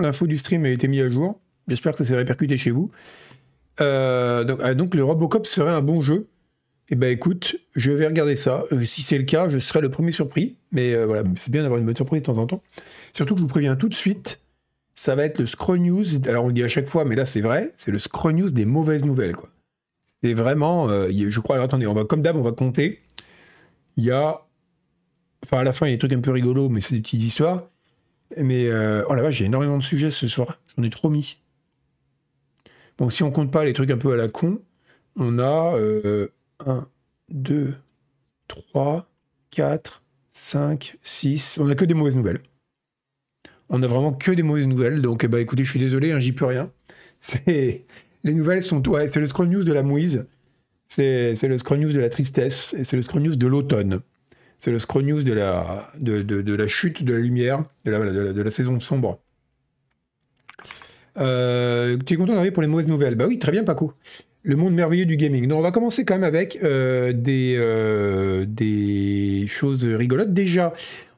l'info du stream a été mise à jour. J'espère que ça s'est répercuté chez vous. Euh, donc, ah, donc, le Robocop serait un bon jeu. Eh ben écoute, je vais regarder ça. Euh, si c'est le cas, je serai le premier surpris. Mais euh, voilà, c'est bien d'avoir une bonne surprise de temps en temps. Surtout que je vous préviens tout de suite, ça va être le Scroll News. Alors on le dit à chaque fois, mais là c'est vrai, c'est le Scroll News des mauvaises nouvelles. quoi. C'est vraiment, je crois, attendez, on va comme d'hab, on va compter. Il y a, enfin à la fin il y a des trucs un peu rigolos, mais c'est des petites histoires. Mais oh la vache, j'ai énormément de sujets ce soir. J'en ai trop mis. Bon, si on compte pas les trucs un peu à la con, on a 1, 2, 3, 4, 5, 6. On a que des mauvaises nouvelles. On a vraiment que des mauvaises nouvelles. Donc, ben, écoutez, je suis désolé, hein, j'y peux rien. C'est les nouvelles sont ouais, c'est le scroll news de la mouise, c'est le scroll news de la tristesse, et c'est le scroll news de l'automne. C'est le scroll news de la, de, de, la chute de la lumière, de la, de la saison sombre. Euh, tu es content d'arriver pour les mauvaises nouvelles? Bah oui, très bien, Paco. Le monde merveilleux du gaming. Non, on va commencer quand même avec euh, des, euh, des choses rigolotes. Déjà,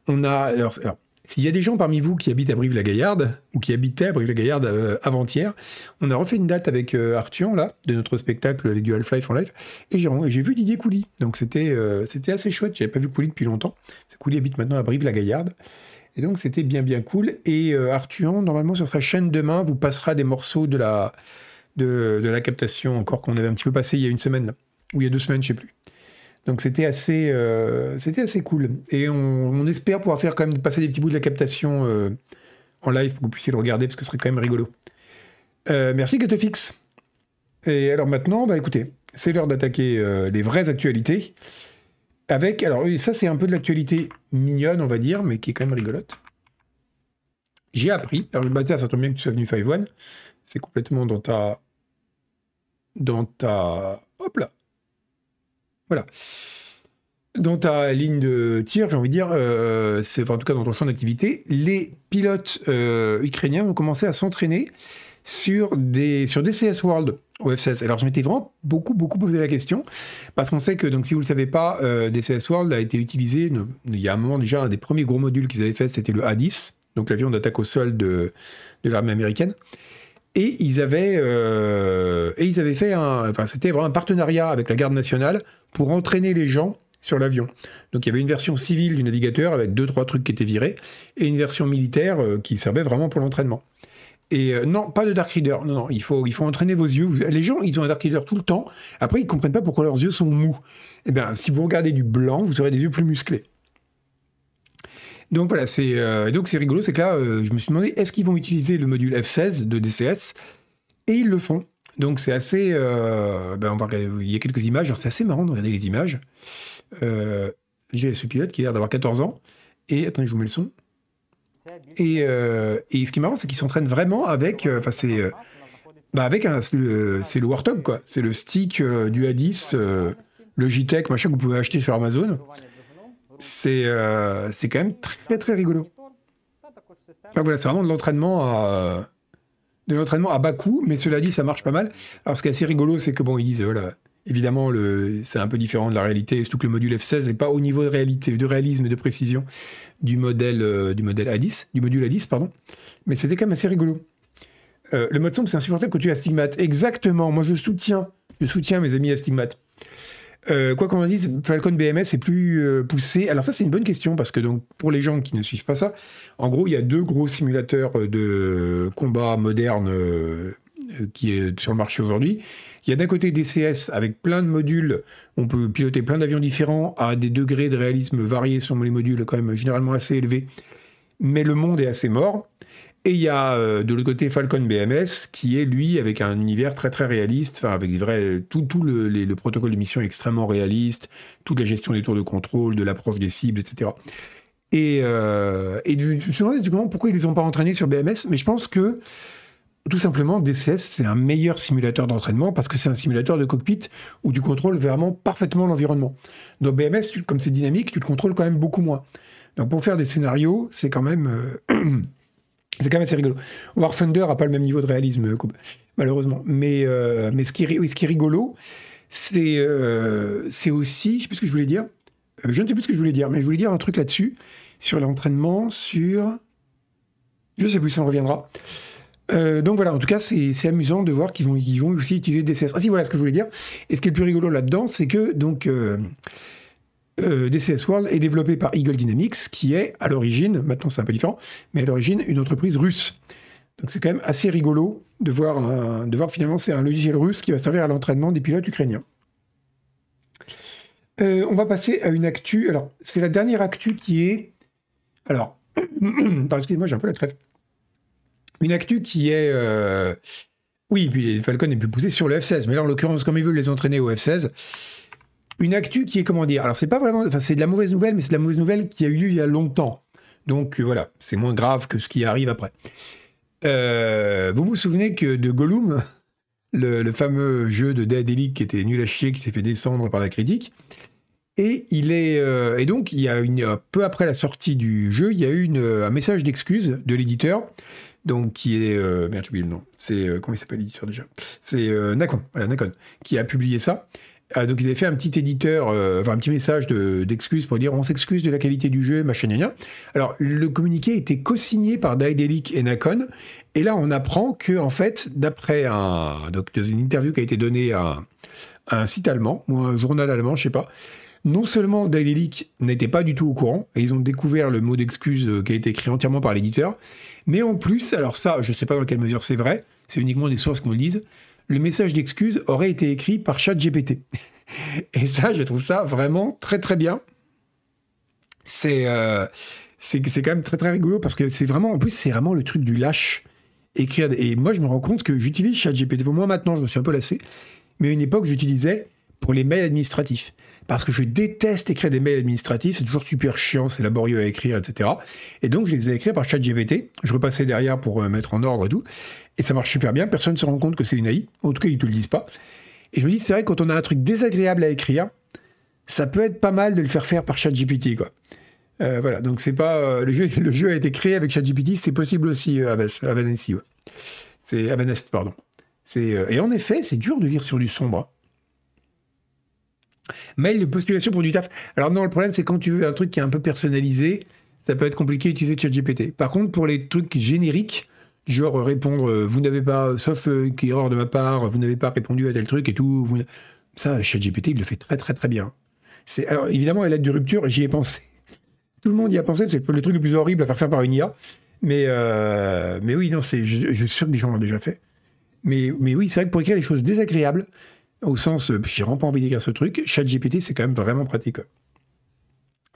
on a. Alors, s'il y a des gens parmi vous qui habitent à Brive-la-Gaillarde, ou qui habitaient à Brive-la-Gaillarde avant-hier, on a refait une date avec Arthur, là, de notre spectacle avec du Half-Life en live, et j'ai vu Didier Couly. Donc c'était c'était assez chouette, j'avais pas vu Couly depuis longtemps. Couly habite maintenant à Brive-la-Gaillarde. Et donc c'était bien bien cool. Et euh, Arthur, normalement sur sa chaîne demain, vous passera des morceaux de la, de, la captation encore qu'on avait un petit peu passé il y a une semaine, ou il y a deux semaines, je sais plus. Donc c'était assez, euh, assez cool. Et on, espère pouvoir faire quand même passer des petits bouts de la captation euh, en live pour que vous puissiez le regarder, parce que ce serait quand même rigolo. merci Gatefix. Et alors maintenant, bah écoutez, c'est l'heure d'attaquer les vraies actualités. Avec, alors ça c'est un peu de l'actualité mignonne, on va dire, mais qui est quand même rigolote. J'ai appris, alors bah, ça tombe bien que tu sois venu Five One, c'est complètement dans ta... dans ta... hop là Voilà. Dans ta ligne de tir, j'ai envie de dire, euh, c'est en tout cas dans ton champ d'activité, les pilotes euh, ukrainiens ont commencé à s'entraîner sur des, sur CS World au F16. Alors je m'étais vraiment beaucoup, beaucoup posé la question, parce qu'on sait que, donc si vous ne le savez pas, euh, DCS World a été utilisé, il y a un moment déjà, un des premiers gros modules qu'ils avaient fait, c'était le A-10, donc l'avion d'attaque au sol de l'armée américaine. Et ils avaient, euh, et ils avaient fait un, c'était vraiment un partenariat avec la garde nationale pour entraîner les gens sur l'avion. Donc il y avait une version civile du navigateur avec deux trois trucs qui étaient virés et une version militaire euh, qui servait vraiment pour l'entraînement. Et euh, non, pas de Dark Reader. Non, non, il faut, il faut entraîner vos yeux. Les gens, ils ont un Dark Reader tout le temps. Après, ils comprennent pas pourquoi leurs yeux sont mous. Eh bien, si vous regardez du blanc, vous aurez des yeux plus musclés. Donc voilà, c'est euh, donc c'est rigolo, c'est que là, euh, je me suis demandé, est-ce qu'ils vont utiliser le module F16 de DCS Et ils le font. Donc c'est assez, ben on va il y a quelques images. C'est assez marrant de regarder les images. J'ai ce pilote qui a l'air d'avoir 14 ans. Et attendez, je vous mets le son. Euh, et, ce qui est marrant, c'est qu'ils s'entraînent vraiment avec. Euh, enfin, c'est. Euh, bah avec c'est le Warthog, quoi. C'est le stick du A10, le JTEC, machin que vous pouvez acheter sur Amazon. C'est c'est quand même très très rigolo. voilà, c'est vraiment de l'entraînement à de l'entraînement à bas coût, mais cela dit, ça marche pas mal. Alors, ce qui est assez rigolo, c'est que bon, ils disent, voilà, évidemment, c'est un peu différent de la réalité, surtout que le module F16 n'est pas au niveau de réalité, de réalisme et de précision du modèle, euh, du modèle A10, du module A10, pardon. Mais c'était quand même assez rigolo. Euh, le mode sombre, c'est insupportable quand tu as Stigmate. Exactement. Moi, je soutiens, je soutiens mes amis à Stigmate. Euh, quoi qu'on en dise, Falcon BMS est plus poussé. Alors ça, c'est une bonne question parce que donc pour les gens qui ne suivent pas ça, en gros, il y a deux gros simulateurs de combat moderne qui est sur le marché aujourd'hui. Il y a d'un côté DCS avec plein de modules, on peut piloter plein d'avions différents à des degrés de réalisme variés sur les modules quand même généralement assez élevés, mais le monde est assez mort. Et il y a euh, de l'autre côté Falcon BMS qui est lui avec un univers très très réaliste, enfin avec vrais, tout, tout le, le, protocole de mission extrêmement réaliste, toute la gestion des tours de contrôle, de l'approche des cibles, etc. Et, euh, je me suis demandé pourquoi ils les ont pas entraînés sur BMS, mais je pense que tout simplement, DCS, c'est un meilleur simulateur d'entraînement parce que c'est un simulateur de cockpit où tu contrôles vraiment parfaitement l'environnement. Dans BMS, comme c'est dynamique, tu le contrôles quand même beaucoup moins. Donc pour faire des scénarios, c'est quand même... Euh, c'est quand même assez rigolo. War Thunder n'a pas le même niveau de réalisme, euh, malheureusement. Mais, euh, mais ce, qui est, ce qui est rigolo, c'est c'est aussi... Je sais plus ce que je voulais dire. je ne sais plus ce que je voulais dire, mais je voulais dire un truc là-dessus, sur l'entraînement, sur... Je sais plus, ça me reviendra. Euh, donc voilà, en tout cas, c'est amusant de voir qu'ils vont, ils vont aussi utiliser DCS. Ah si, voilà ce que je voulais dire. Et ce qui est le plus rigolo là-dedans, c'est que donc euh, euh, DCS World est développé par Eagle Dynamics, qui est à l'origine, maintenant c'est un peu différent, mais à l'origine une entreprise russe. Donc c'est quand même assez rigolo de voir, de voir finalement c'est un logiciel russe qui va servir à l'entraînement des pilotes ukrainiens. on va passer à une actu. Alors, c'est la dernière actu qui est. Alors, excusez-moi, j'ai un peu la trêve. Une actu qui est. Euh, oui, puis Falcon est plus poussé sur le F16, mais là, en l'occurrence, comme ils veulent les entraîner au F16, une actu qui est, comment dire, alors c'est pas vraiment. Enfin, c'est de la mauvaise nouvelle, mais c'est de la mauvaise nouvelle qui a eu lieu il y a longtemps. Donc euh, voilà, c'est moins grave que ce qui arrive après. Euh, vous vous souvenez que de Gollum, le, fameux jeu de Daedalic qui était nul à chier, qui s'est fait descendre par la critique, et il est et donc il y a une peu après la sortie du jeu, il y a eu un message d'excuse de l'éditeur donc qui est euh, merde j'ai oublié le nom c'est euh, comment il s'appelle l'éditeur déjà? C'est euh, Nakon voilà Nakon qui a publié ça ah, donc ils avaient fait un petit éditeur enfin un petit message d'excuses pour dire on s'excuse de la qualité du jeu machin gna, alors le communiqué était co-signé par Daedalic et Nakon et là on apprend que en fait d'après un donc une interview qui a été donnée à, un site allemand ou un journal allemand je sais pas non seulement Daedalic n'était pas du tout au courant, et ils ont découvert le mot d'excuse qui a été écrit entièrement par l'éditeur, mais en plus, alors ça, je sais pas dans quelle mesure c'est vrai, c'est uniquement des sources qu'on le disent, le message d'excuse aurait été écrit par ChatGPT. Et ça, je trouve ça vraiment très très bien. C'est euh, c'est quand même très très rigolo parce que c'est vraiment, en plus, c'est vraiment le truc du lâche. Écrire, et moi, je me rends compte que j'utilise ChatGPT. Moi, maintenant, je me suis un peu lassé. Mais à une époque, j'utilisais pour les mails administratifs parce que je déteste écrire des mails administratifs, c'est toujours super chiant, c'est laborieux à écrire, etc. Et donc je les ai écrits par ChatGPT, je repassais derrière pour euh, mettre en ordre et tout, et ça marche super bien, personne ne se rend compte que c'est une AI, en tout cas ils ne te le disent pas. Et je me dis, c'est vrai, quand on a un truc désagréable à écrire, ça peut être pas mal de le faire faire par ChatGPT, quoi. Euh, voilà, donc c'est pas euh, le jeu. A été créé avec ChatGPT, c'est possible aussi à Vanessa, C'est pardon. Et en effet, c'est dur de lire sur du sombre. Mail de postulation pour du taf. Alors non, le problème, c'est quand tu veux un truc qui est un peu personnalisé, ça peut être compliqué d'utiliser ChatGPT. Par contre, pour les trucs génériques, genre répondre, euh, vous n'avez pas, sauf euh, erreur de ma part, vous n'avez pas répondu à tel truc et tout, ça, ChatGPT, il le fait très très très bien. C'est, alors évidemment, à l'aide de rupture, j'y ai pensé. Tout le monde y a pensé, c'est le truc le plus horrible à faire faire par une IA. Mais, euh, mais oui, non, c'est, je, suis sûr que des gens l'ont déjà fait. Mais, mais oui, c'est vrai que pour écrire des choses désagréables, au sens, euh, j'ai vraiment pas envie d'écrire ce truc. ChatGPT, c'est quand même vraiment pratique.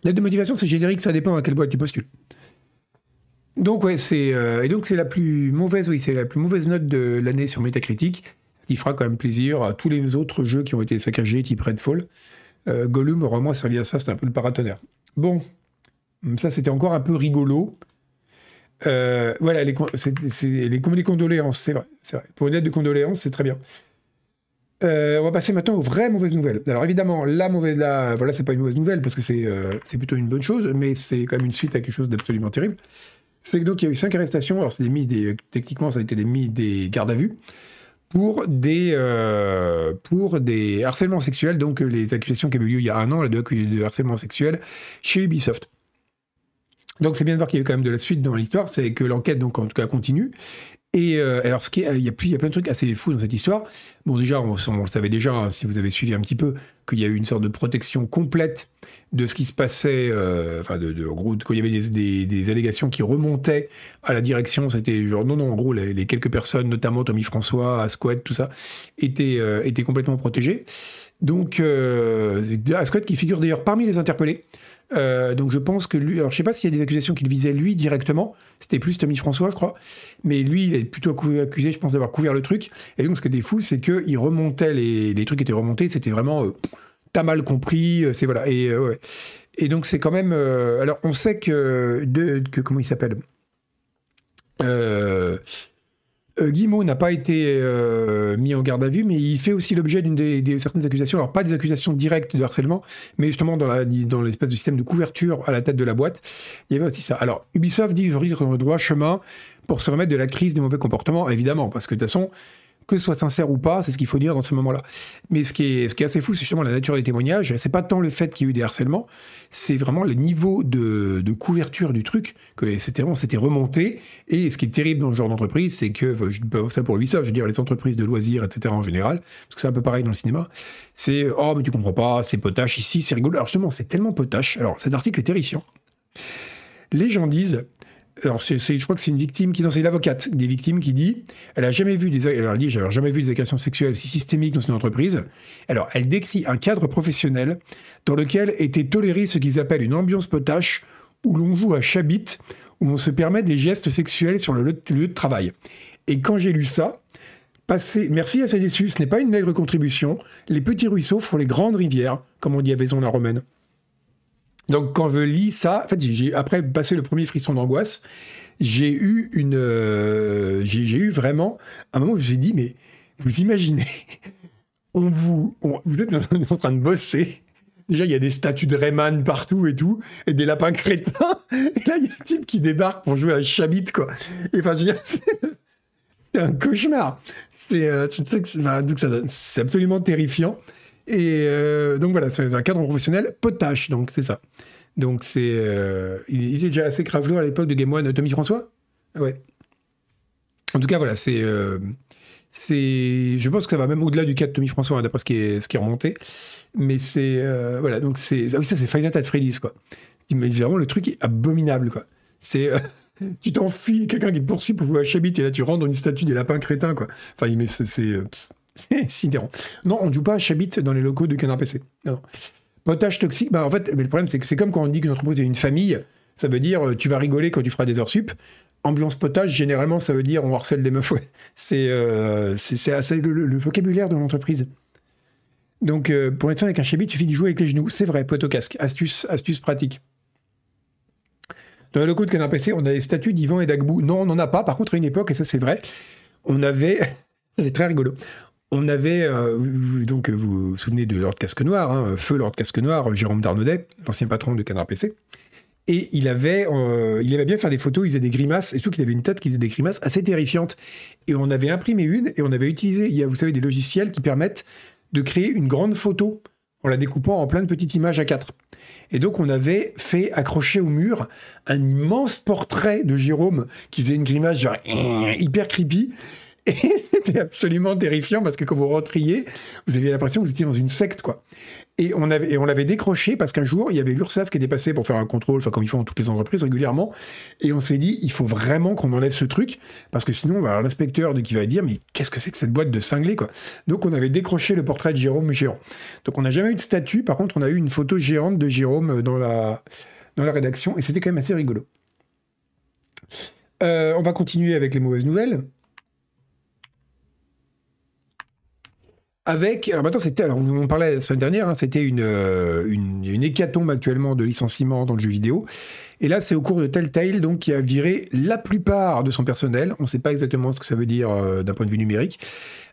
L'aide de motivation, c'est générique, ça dépend à quelle boîte tu postules. Donc ouais, c'est euh, et donc c'est la plus mauvaise, oui, c'est la plus mauvaise note de l'année sur Metacritic, ce qui fera quand même plaisir à tous les autres jeux qui ont été saccagés, type Redfall. Euh, Gollum aurait moins servi à ça, c'était un peu le paratonnerre. Bon, ça c'était encore un peu rigolo. voilà, les, les, les condoléances, c'est vrai, c'est vrai. Pour une lettre de condoléances, c'est très bien. Euh, on va passer maintenant aux vraies mauvaises nouvelles. Alors évidemment, la mauvaise, la, voilà, c'est pas une mauvaise nouvelle parce que c'est euh, c'est plutôt une bonne chose, mais c'est quand même une suite à quelque chose d'absolument terrible. C'est que donc il y a eu cinq arrestations. Alors c'est mis techniquement ça a été des mis des gardes à vue pour des euh, pour des harcèlements sexuels. Donc les accusations qui avaient eu lieu il y a un an, les deux de harcèlement sexuel chez Ubisoft. Donc c'est bien de voir qu'il y a eu quand même de la suite dans l'histoire, c'est que l'enquête donc en tout cas continue et euh, alors, qui il, y a, plein de trucs assez fous dans cette histoire. Bon, déjà, on, le savait déjà, hein, si vous avez suivi un petit peu, qu'il y a eu une sorte de protection complète de ce qui se passait, euh, enfin, de, en gros, quand il y avait des, allégations qui remontaient à la direction, c'était genre, non, non, en gros, les, quelques personnes, notamment Tommy François, Asquad, tout ça, étaient, euh, étaient complètement protégées. Donc, Asquad qui figure d'ailleurs parmi les interpellés. Euh, donc je pense que lui, alors je sais pas s'il y a des accusations qu'il visait lui directement, c'était plus Tommy François, je crois, mais lui, il est plutôt accusé, je pense, d'avoir couvert le truc. Et donc ce qui est fou, c'est qu'il remontait, les, les trucs étaient remontés, c'était vraiment, euh, t'as mal compris, euh, c'est voilà. Et, et donc c'est quand même, alors on sait que, de, que comment il s'appelle? Euh, n'a pas été euh, mis en garde à vue, mais il fait aussi l'objet d'une des, certaines accusations. Alors pas des accusations directes de harcèlement, mais justement dans, dans l'espèce de système de couverture à la tête de la boîte, il y avait aussi ça. Alors Ubisoft dit qu'on le droit chemin pour se remettre de la crise des mauvais comportements, évidemment, parce que de toute façon, que ce soit sincère ou pas, c'est ce qu'il faut dire dans ces moments-là. Mais ce qui est, assez fou, c'est justement la nature des témoignages. C'est pas tant le fait qu'il y ait eu des harcèlements, c'est vraiment le niveau de, couverture du truc, que c'était remonté. Et ce qui est terrible dans ce genre d'entreprise, c'est que, je dis pas ça pour lui ça, je veux dire les entreprises de loisirs, etc. en général, parce que c'est un peu pareil dans le cinéma, c'est oh mais tu comprends pas, c'est potache ici, c'est rigolo. Alors justement, c'est tellement potache. Alors cet article est terrifiant. Les gens disent alors je crois que c'est une victime qui, non, c'est l'avocate des victimes qui dit, elle a jamais vu des, elle dit, jamais vu des agressions sexuelles si systémiques dans une entreprise. Alors, elle décrit un cadre professionnel dans lequel était toléré ce qu'ils appellent une ambiance potache, où l'on joue à chabit, où on se permet des gestes sexuels sur le lieu de travail. Et quand j'ai lu ça, merci à ces ce n'est pas une maigre contribution, les petits ruisseaux font les grandes rivières, comme on dit à Vaison la Romaine. Donc quand je lis ça, en fait, j'ai après passé le premier frisson d'angoisse, j'ai eu une, euh, j'ai eu vraiment un moment où je me suis dit mais vous imaginez, on vous, vous êtes en train de bosser. Déjà, il y a des statues de Rayman partout et tout, et des lapins crétins. Et là, il y a un type qui débarque pour jouer à Chabit, quoi. Et enfin, je veux dire, c'est un cauchemar. C'est euh, absolument terrifiant. Et euh, donc voilà, c'est un cadre professionnel potache, donc c'est ça. Donc c'est. Euh, il était déjà assez cravelot à l'époque de Game One. Tommy François? Ouais. En tout cas, voilà, c'est. Euh, c'est. Je pense que ça va même au-delà du cas de Tommy François, d'après ce qui est, ce qui est remonté. Mais c'est. voilà, donc c'est. Ah oui, ça, c'est Five Nights at Freddy's, quoi. Mais vraiment, le truc est abominable, quoi. C'est. tu t'enfuis, quelqu'un qui te poursuit pour jouer à Chabit, et là, tu rentres dans une statue des lapins crétins, quoi. Enfin, mais c'est. C'est sidérant. Non, on ne joue pas à Chabit dans les locaux de Canard PC. Non. Potage toxique, bah en fait, mais le problème, c'est que c'est comme quand on dit qu'une entreprise est une famille, ça veut dire euh, tu vas rigoler quand tu feras des heures sup. Ambiance potage, généralement, ça veut dire on harcèle des meufs. C'est euh, assez le, vocabulaire de l'entreprise. Donc, euh, pour être avec un Chabit, il suffit d'y jouer avec les genoux. C'est vrai, pote au casque. Astuce, astuce pratique. Dans les locaux de Canard PC, on a des statues d'Ivan et d'Agbou. Non, on n'en a pas. Par contre, à une époque, et ça c'est vrai, on avait. c'est très rigolo on avait, euh, donc vous vous souvenez de Lord Casque Noir, hein, Feu Lord Casque Noir, Jérôme Darnaudet, l'ancien patron de Canard PC. Et il avait, euh, il aimait bien faire des photos, il faisait des grimaces, et surtout qu'il avait une tête qui faisait des grimaces assez terrifiantes. Et on avait imprimé une, et on avait utilisé, il y a, vous savez, des logiciels qui permettent de créer une grande photo en la découpant en plein de petites images à quatre. Et donc on avait fait accrocher au mur un immense portrait de Jérôme qui faisait une grimace genre hyper creepy. Et c'était absolument terrifiant parce que quand vous rentriez, vous aviez l'impression que vous étiez dans une secte, quoi. Et on, avait, et on l'avait décroché parce qu'un jour, il y avait l'URSSAF qui était passé pour faire un contrôle, enfin comme ils font dans toutes les entreprises régulièrement, et on s'est dit, il faut vraiment qu'on enlève ce truc, parce que sinon, on va avoir l'inspecteur qui va dire, mais qu'est-ce que c'est que cette boîte de cinglés, quoi. Donc on avait décroché le portrait de Jérôme géant. Donc on n'a jamais eu de statut, par contre, on a eu une photo géante de Jérôme dans la, dans la rédaction, et c'était quand même assez rigolo. Euh, on va continuer avec les mauvaises nouvelles. Avec. Alors maintenant, c'était. Alors, on parlait la semaine dernière, hein, c'était euh, une, une, hécatombe actuellement de licenciements dans le jeu vidéo. Et là, c'est au cours de Telltale donc, qui a viré la plupart de son personnel. On ne sait pas exactement ce que ça veut dire euh, d'un point de vue numérique.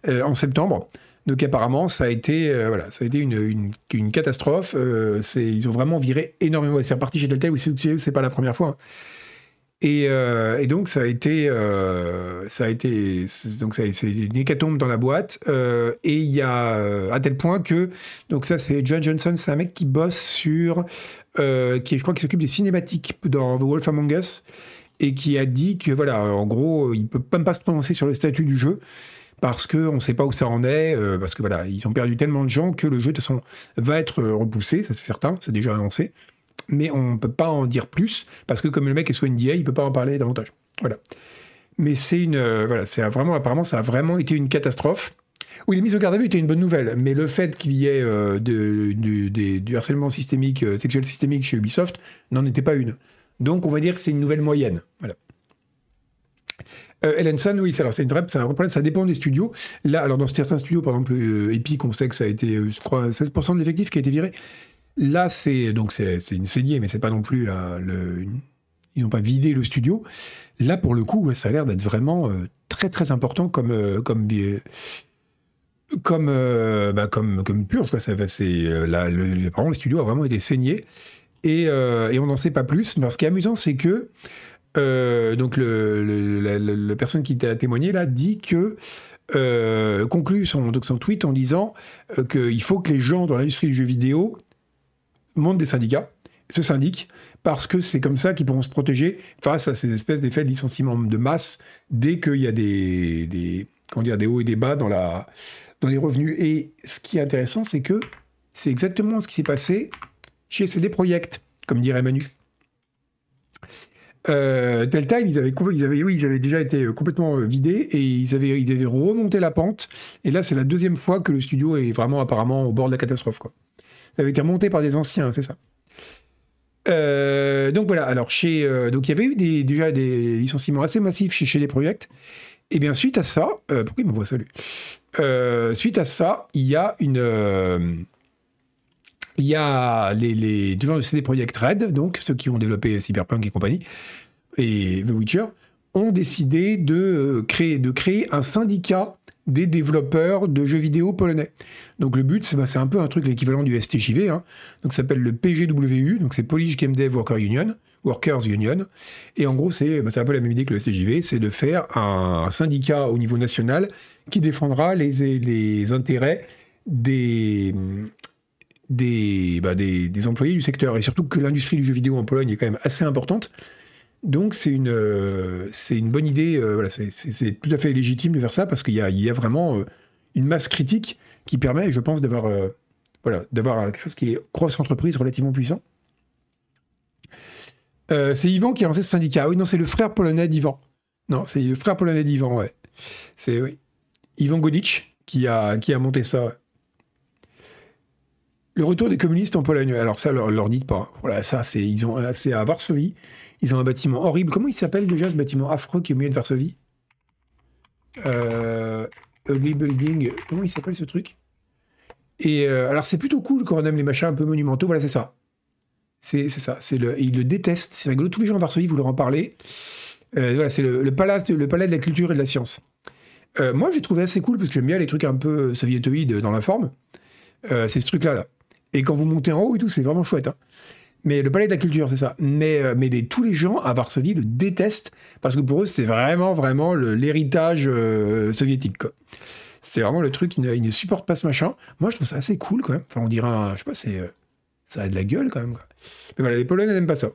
Euh, en septembre. Donc apparemment, ça a été, voilà, ça a été une, une, catastrophe. ils ont vraiment viré énormément. C'est reparti chez Telltale, c'est pas la première fois. Hein. Euh, et, donc ça a été, euh, ça a été, donc c'est une hécatombe dans la boîte. Euh, et il y a à tel point que, donc ça c'est John Johnson, c'est un mec qui bosse sur, qui je crois qui s'occupe des cinématiques dans The Wolf Among Us et qui a dit que voilà, en gros, il peut même pas se prononcer sur le statut du jeu parce qu'on ne sait pas où ça en est, parce que voilà, ils ont perdu tellement de gens que le jeu de toute façon va être repoussé, ça c'est certain, c'est déjà annoncé mais on ne peut pas en dire plus, parce que comme le mec est sous NDA, il ne peut pas en parler davantage. Voilà. Mais c'est une. Euh, voilà, c'est vraiment, apparemment, ça a vraiment été une catastrophe. Oui, les mises au garde à vue étaient une bonne nouvelle, mais le fait qu'il y ait euh, du harcèlement systémique, euh, sexuel systémique chez Ubisoft n'en était pas une. Donc on va dire que c'est une nouvelle moyenne. Voilà. San, oui, c'est un vrai problème, ça dépend des studios. Là, alors dans certains studios, par exemple Epic, on sait que ça a été, je crois, 16% de l'effectif qui a été viré. Là, c'est donc c'est une saignée, mais c'est pas non plus euh, le, ils n'ont pas vidé le studio. Là, pour le coup, ça a l'air d'être vraiment euh, très très important comme euh, comme comme bah, comme comme purge. Quoi. Ça, c'est là, le, le studio a vraiment été saigné et, et on n'en sait pas plus. Mais ce qui est amusant, c'est que donc le, la, personne qui t'a témoigné là dit que conclut son, tweet en disant qu'il faut que les gens dans l'industrie du jeu vidéo montent des syndicats, se syndiquent, parce que c'est comme ça qu'ils pourront se protéger face à ces espèces d'effets de licenciement de masse dès qu'il y a des, des, comment dire, des hauts et des bas dans, les revenus. Et ce qui est intéressant, c'est que c'est exactement ce qui s'est passé chez CD Projekt, comme dirait Manu. Euh, Telltale, ils avaient, oui, ils avaient déjà été complètement euh, vidés et ils avaient, ils avaient remonté la pente. Et là, c'est la deuxième fois que le studio est vraiment apparemment au bord de la catastrophe. Ça avait été remonté par des anciens, c'est ça. Euh, donc voilà, alors chez, euh, donc il y avait eu des, déjà des licenciements assez massifs chez, chez les projets. Et bien suite à ça, euh, pourquoi il m'envoie ça lui? Suite à ça, il y a une, il y a les, les gens de CD Projekt Red, donc ceux qui ont développé Cyberpunk et compagnie, et The Witcher, ont décidé de créer, de créer un syndicat des développeurs de jeux vidéo polonais. Donc le but, c'est bah, un peu un truc l'équivalent du STJV, hein. donc ça s'appelle le PGWU, donc c'est Polish Game Dev Worker Union, Workers Union, et en gros c'est bah, un peu la même idée que le STJV, c'est de faire un, syndicat au niveau national qui défendra les, intérêts bah, des, employés du secteur, et surtout que l'industrie du jeu vidéo en Pologne est quand même assez importante, donc c'est une, euh, une bonne idée, euh, voilà, c'est tout à fait légitime de faire ça parce qu'il y y a vraiment euh, une masse critique qui permet, je pense, d'avoir voilà, quelque chose qui est cross-entreprise relativement puissant. c'est Yvan qui a lancé ce syndicat. Oui, non, c'est le frère polonais d'Ivan. Non, c'est le frère polonais d'Ivan, ouais. C'est oui. Ivan Godich qui a, qui a monté ça. Le retour des communistes en Pologne. Alors ça, leur, dites pas. Voilà, ça, c'est ils ont, c'est à Varsovie. Ils ont un bâtiment horrible. Comment il s'appelle déjà ce bâtiment affreux qui est au milieu de Varsovie? Euh, Ugly Building. Comment il s'appelle ce truc? Et euh, alors c'est plutôt cool quand on aime les machins un peu monumentaux. Voilà, c'est ça. C'est ça. C'est le. Et ils le détestent. C'est rigolo. Tous les gens de Varsovie, vous leur en parlez. Euh, voilà, c'est le, palais, de la culture et de la science. Moi, j'ai trouvé assez cool parce que j'aime bien les trucs un peu soviétoïdes dans la forme. c'est ce truc-là. Là. Et quand vous montez en haut et tout, c'est vraiment chouette. Hein. Mais le palais de la culture, c'est ça. Mais, euh, mais tous les gens à Varsovie le détestent parce que pour eux, c'est vraiment, vraiment l'héritage euh, soviétique. C'est vraiment le truc, ils ne, supportent pas ce machin. Moi, je trouve ça assez cool quand même. Enfin, on dirait, je sais pas, c'est, euh, ça a de la gueule quand même. Mais voilà, les Polonais n'aiment pas ça.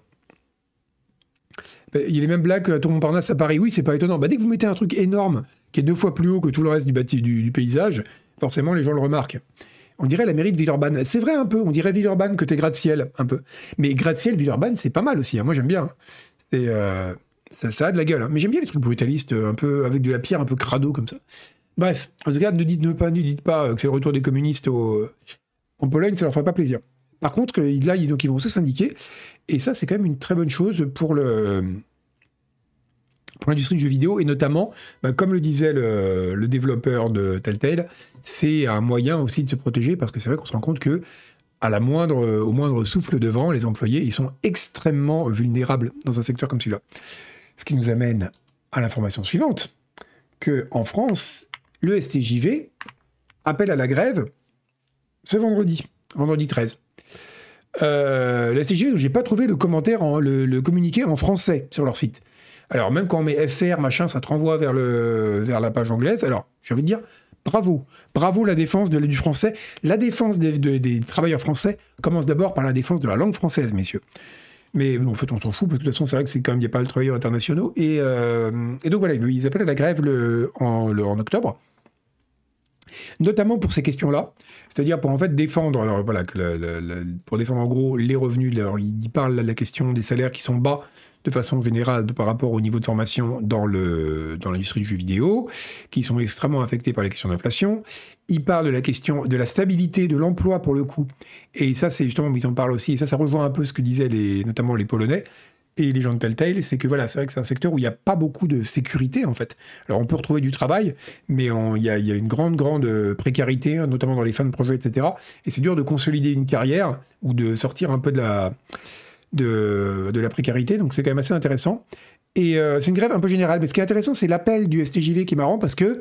Il y a les mêmes blagues que la tour Montparnasse à Paris. Oui, c'est pas étonnant. Bah, dès que vous mettez un truc énorme qui est deux fois plus haut que tout le reste du paysage, forcément, les gens le remarquent. On dirait la mairie de Villeurbanne. C'est vrai un peu, on dirait Villeurbanne que t'es gratte-ciel, un peu. Mais gratte-ciel, Villeurbanne, c'est pas mal aussi. Hein. Moi, j'aime bien. C'est, euh, ça, a de la gueule. Hein. Mais j'aime bien les trucs brutalistes, un peu avec de la pierre, un peu crado comme ça. Bref, en tout cas, ne dites, pas, pas que c'est le retour des communistes en Pologne, ça leur fera pas plaisir. Par contre, là, donc, ils vont se syndiquer. Et ça, c'est quand même une très bonne chose pour le, pour l'industrie du jeu vidéo, et notamment, bah, comme le disait le, développeur de Telltale, c'est un moyen aussi de se protéger, parce que c'est vrai qu'on se rend compte que à la moindre, au moindre souffle de vent, les employés, ils sont extrêmement vulnérables dans un secteur comme celui-là. Ce qui nous amène à l'information suivante, que en France, le STJV appelle à la grève ce vendredi, vendredi 13. Euh, le STJV, j'ai pas trouvé le commentaire, en, le communiqué en français sur leur site. Alors, même quand on met FR, machin, ça te renvoie vers, le, vers la page anglaise. Alors, j'ai envie de dire, bravo. Bravo la défense de, du français. La défense des, travailleurs français commence d'abord par la défense de la langue française, messieurs. Mais en fait, on s'en fout, parce que de toute façon, c'est vrai que c'est quand même, il n'y a pas de travailleurs internationaux. Et, euh, et, donc voilà, ils appellent à la grève le, en, en octobre notamment pour ces questions-là, c'est-à-dire pour en fait défendre, alors voilà, pour défendre en gros les revenus, alors, il parle de la question des salaires qui sont bas de façon générale par rapport au niveau de formation dans le dans l'industrie du jeu vidéo, qui sont extrêmement affectés par les questions d'inflation. Il parle de la question de la stabilité de l'emploi pour le coup. Et ça, c'est justement, ils en parlent aussi, et ça, ça rejoint un peu ce que disaient notamment les Polonais et les gens de Telltale, c'est que voilà, c'est vrai que c'est un secteur où il n'y a pas beaucoup de sécurité en fait. Alors on peut retrouver du travail, mais il y, a, une grande, grande précarité, notamment dans les fins de projet, etc. Et c'est dur de consolider une carrière ou de sortir un peu de la, de, la précarité, donc c'est quand même assez intéressant. Et euh, c'est une grève un peu générale. Mais ce qui est intéressant, c'est l'appel du STJV qui est marrant parce que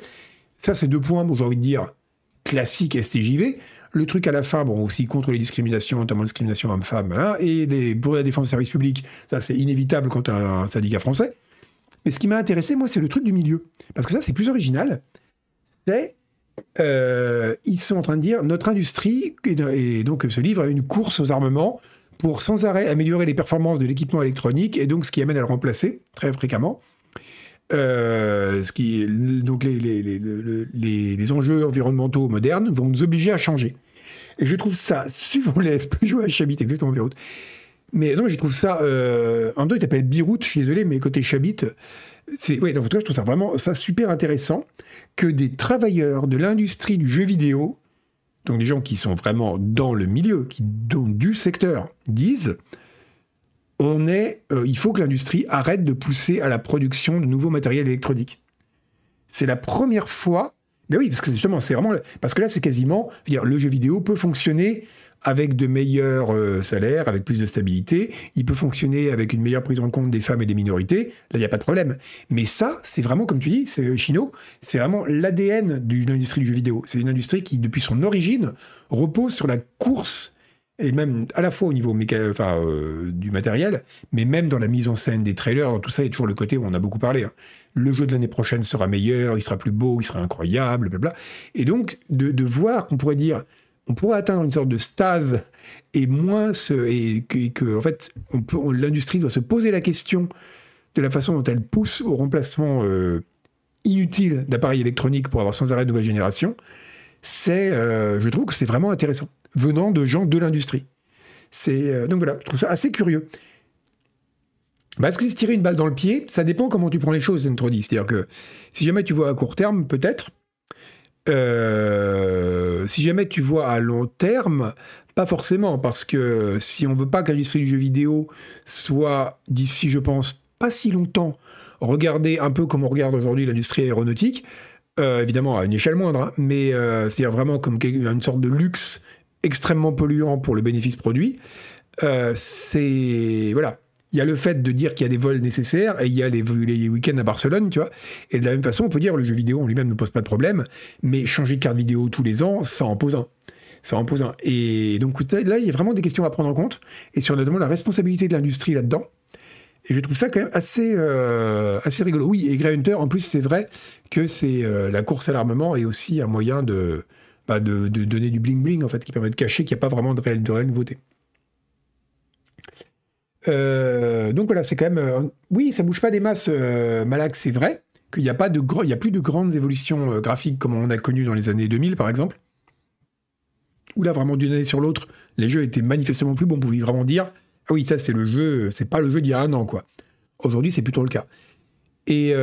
ça, c'est deux points, bon, j'ai envie de dire, classique STJV. Le truc à la fin, bon, aussi contre les discriminations, notamment les discriminations hommes-femmes, et les, pour la défense des services publics, ça c'est inévitable quand un, un syndicat français. Mais ce qui m'a intéressé, moi, c'est le truc du milieu. Parce que ça, c'est plus original. c'est euh, ils sont en train de dire notre industrie, et donc ce livre a une course aux armements pour sans arrêt améliorer les performances de l'équipement électronique, et donc ce qui amène à le remplacer très fréquemment. Euh, ce qui, donc les, les, enjeux environnementaux modernes vont nous obliger à changer. Et je trouve ça, si vous laisse à Chabit, exactement Beyrouth. Mais non, je trouve ça. Euh, en deux, il t'appelle Beyrouth, je suis désolé, mais côté Chabit, c'est. Oui, donc je trouve ça vraiment ça super intéressant que des travailleurs de l'industrie du jeu vidéo, donc des gens qui sont vraiment dans le milieu, qui donnent du secteur, disent on est, euh, il faut que l'industrie arrête de pousser à la production de nouveaux matériels électroniques. C'est la première fois. Ben oui, parce que justement, c'est vraiment. Parce que là, c'est quasiment. Le jeu vidéo peut fonctionner avec de meilleurs euh, salaires, avec plus de stabilité. Il peut fonctionner avec une meilleure prise en compte des femmes et des minorités. Là, il n'y a pas de problème. Mais ça, c'est vraiment, comme tu dis, c'est Chino, c'est vraiment l'ADN de l'industrie du jeu vidéo. C'est une industrie qui, depuis son origine, repose sur la course et même à la fois au niveau enfin, euh, du matériel, mais même dans la mise en scène des trailers, tout ça, a toujours le côté où on a beaucoup parlé. Hein. Le jeu de l'année prochaine sera meilleur, il sera plus beau, il sera incroyable, bla Et donc, de, voir qu'on pourrait dire, on pourrait atteindre une sorte de stase et moins et que, en fait, l'industrie doit se poser la question de la façon dont elle pousse au remplacement euh, inutile d'appareils électroniques pour avoir sans arrêt de nouvelles générations, c'est, euh, je trouve que c'est vraiment intéressant venant de gens de l'industrie. C'est euh, donc voilà, je trouve ça assez curieux. Bah, est-ce que c'est tirer une balle dans le pied? Ça dépend comment tu prends les choses, Zentrodi. C'est-à-dire que si jamais tu vois à court terme, peut-être. Euh, si jamais tu vois à long terme, pas forcément, parce que si on veut pas que l'industrie du jeu vidéo soit, d'ici, je pense, pas si longtemps, regardée un peu comme on regarde aujourd'hui l'industrie aéronautique, euh, évidemment à une échelle moindre, hein, mais c'est-à-dire vraiment comme une sorte de luxe extrêmement polluant pour le bénéfice produit. Euh, c'est voilà. Il y a le fait de dire qu'il y a des vols nécessaires et il y a les, week-ends à Barcelone, tu vois. Et de la même façon, on peut dire le jeu vidéo en lui-même ne pose pas de problème, mais changer de carte vidéo tous les ans, ça en pose un. Ça en pose un. Et donc là, il y a vraiment des questions à prendre en compte et sur notamment la responsabilité de l'industrie là-dedans. Et je trouve ça quand même assez, euh, assez rigolo. Oui, et Grey Hunter, en plus, c'est vrai que c'est euh, la course à l'armement et aussi un moyen de, de, donner du bling bling en fait, qui permet de cacher qu'il n'y a pas vraiment de réelle, de réelle nouveauté. Euh, donc voilà, c'est quand même. Euh, oui, ça bouge pas des masses, euh, Malak, c'est vrai qu'il n'y a a plus de grandes évolutions graphiques comme on a connu dans les années 2000 par exemple. Où là vraiment d'une année sur l'autre, les jeux étaient manifestement plus bons. On pouvait vraiment dire ah oui ça c'est le jeu, c'est pas le jeu d'il y a un an quoi. Aujourd'hui c'est plutôt le cas. Et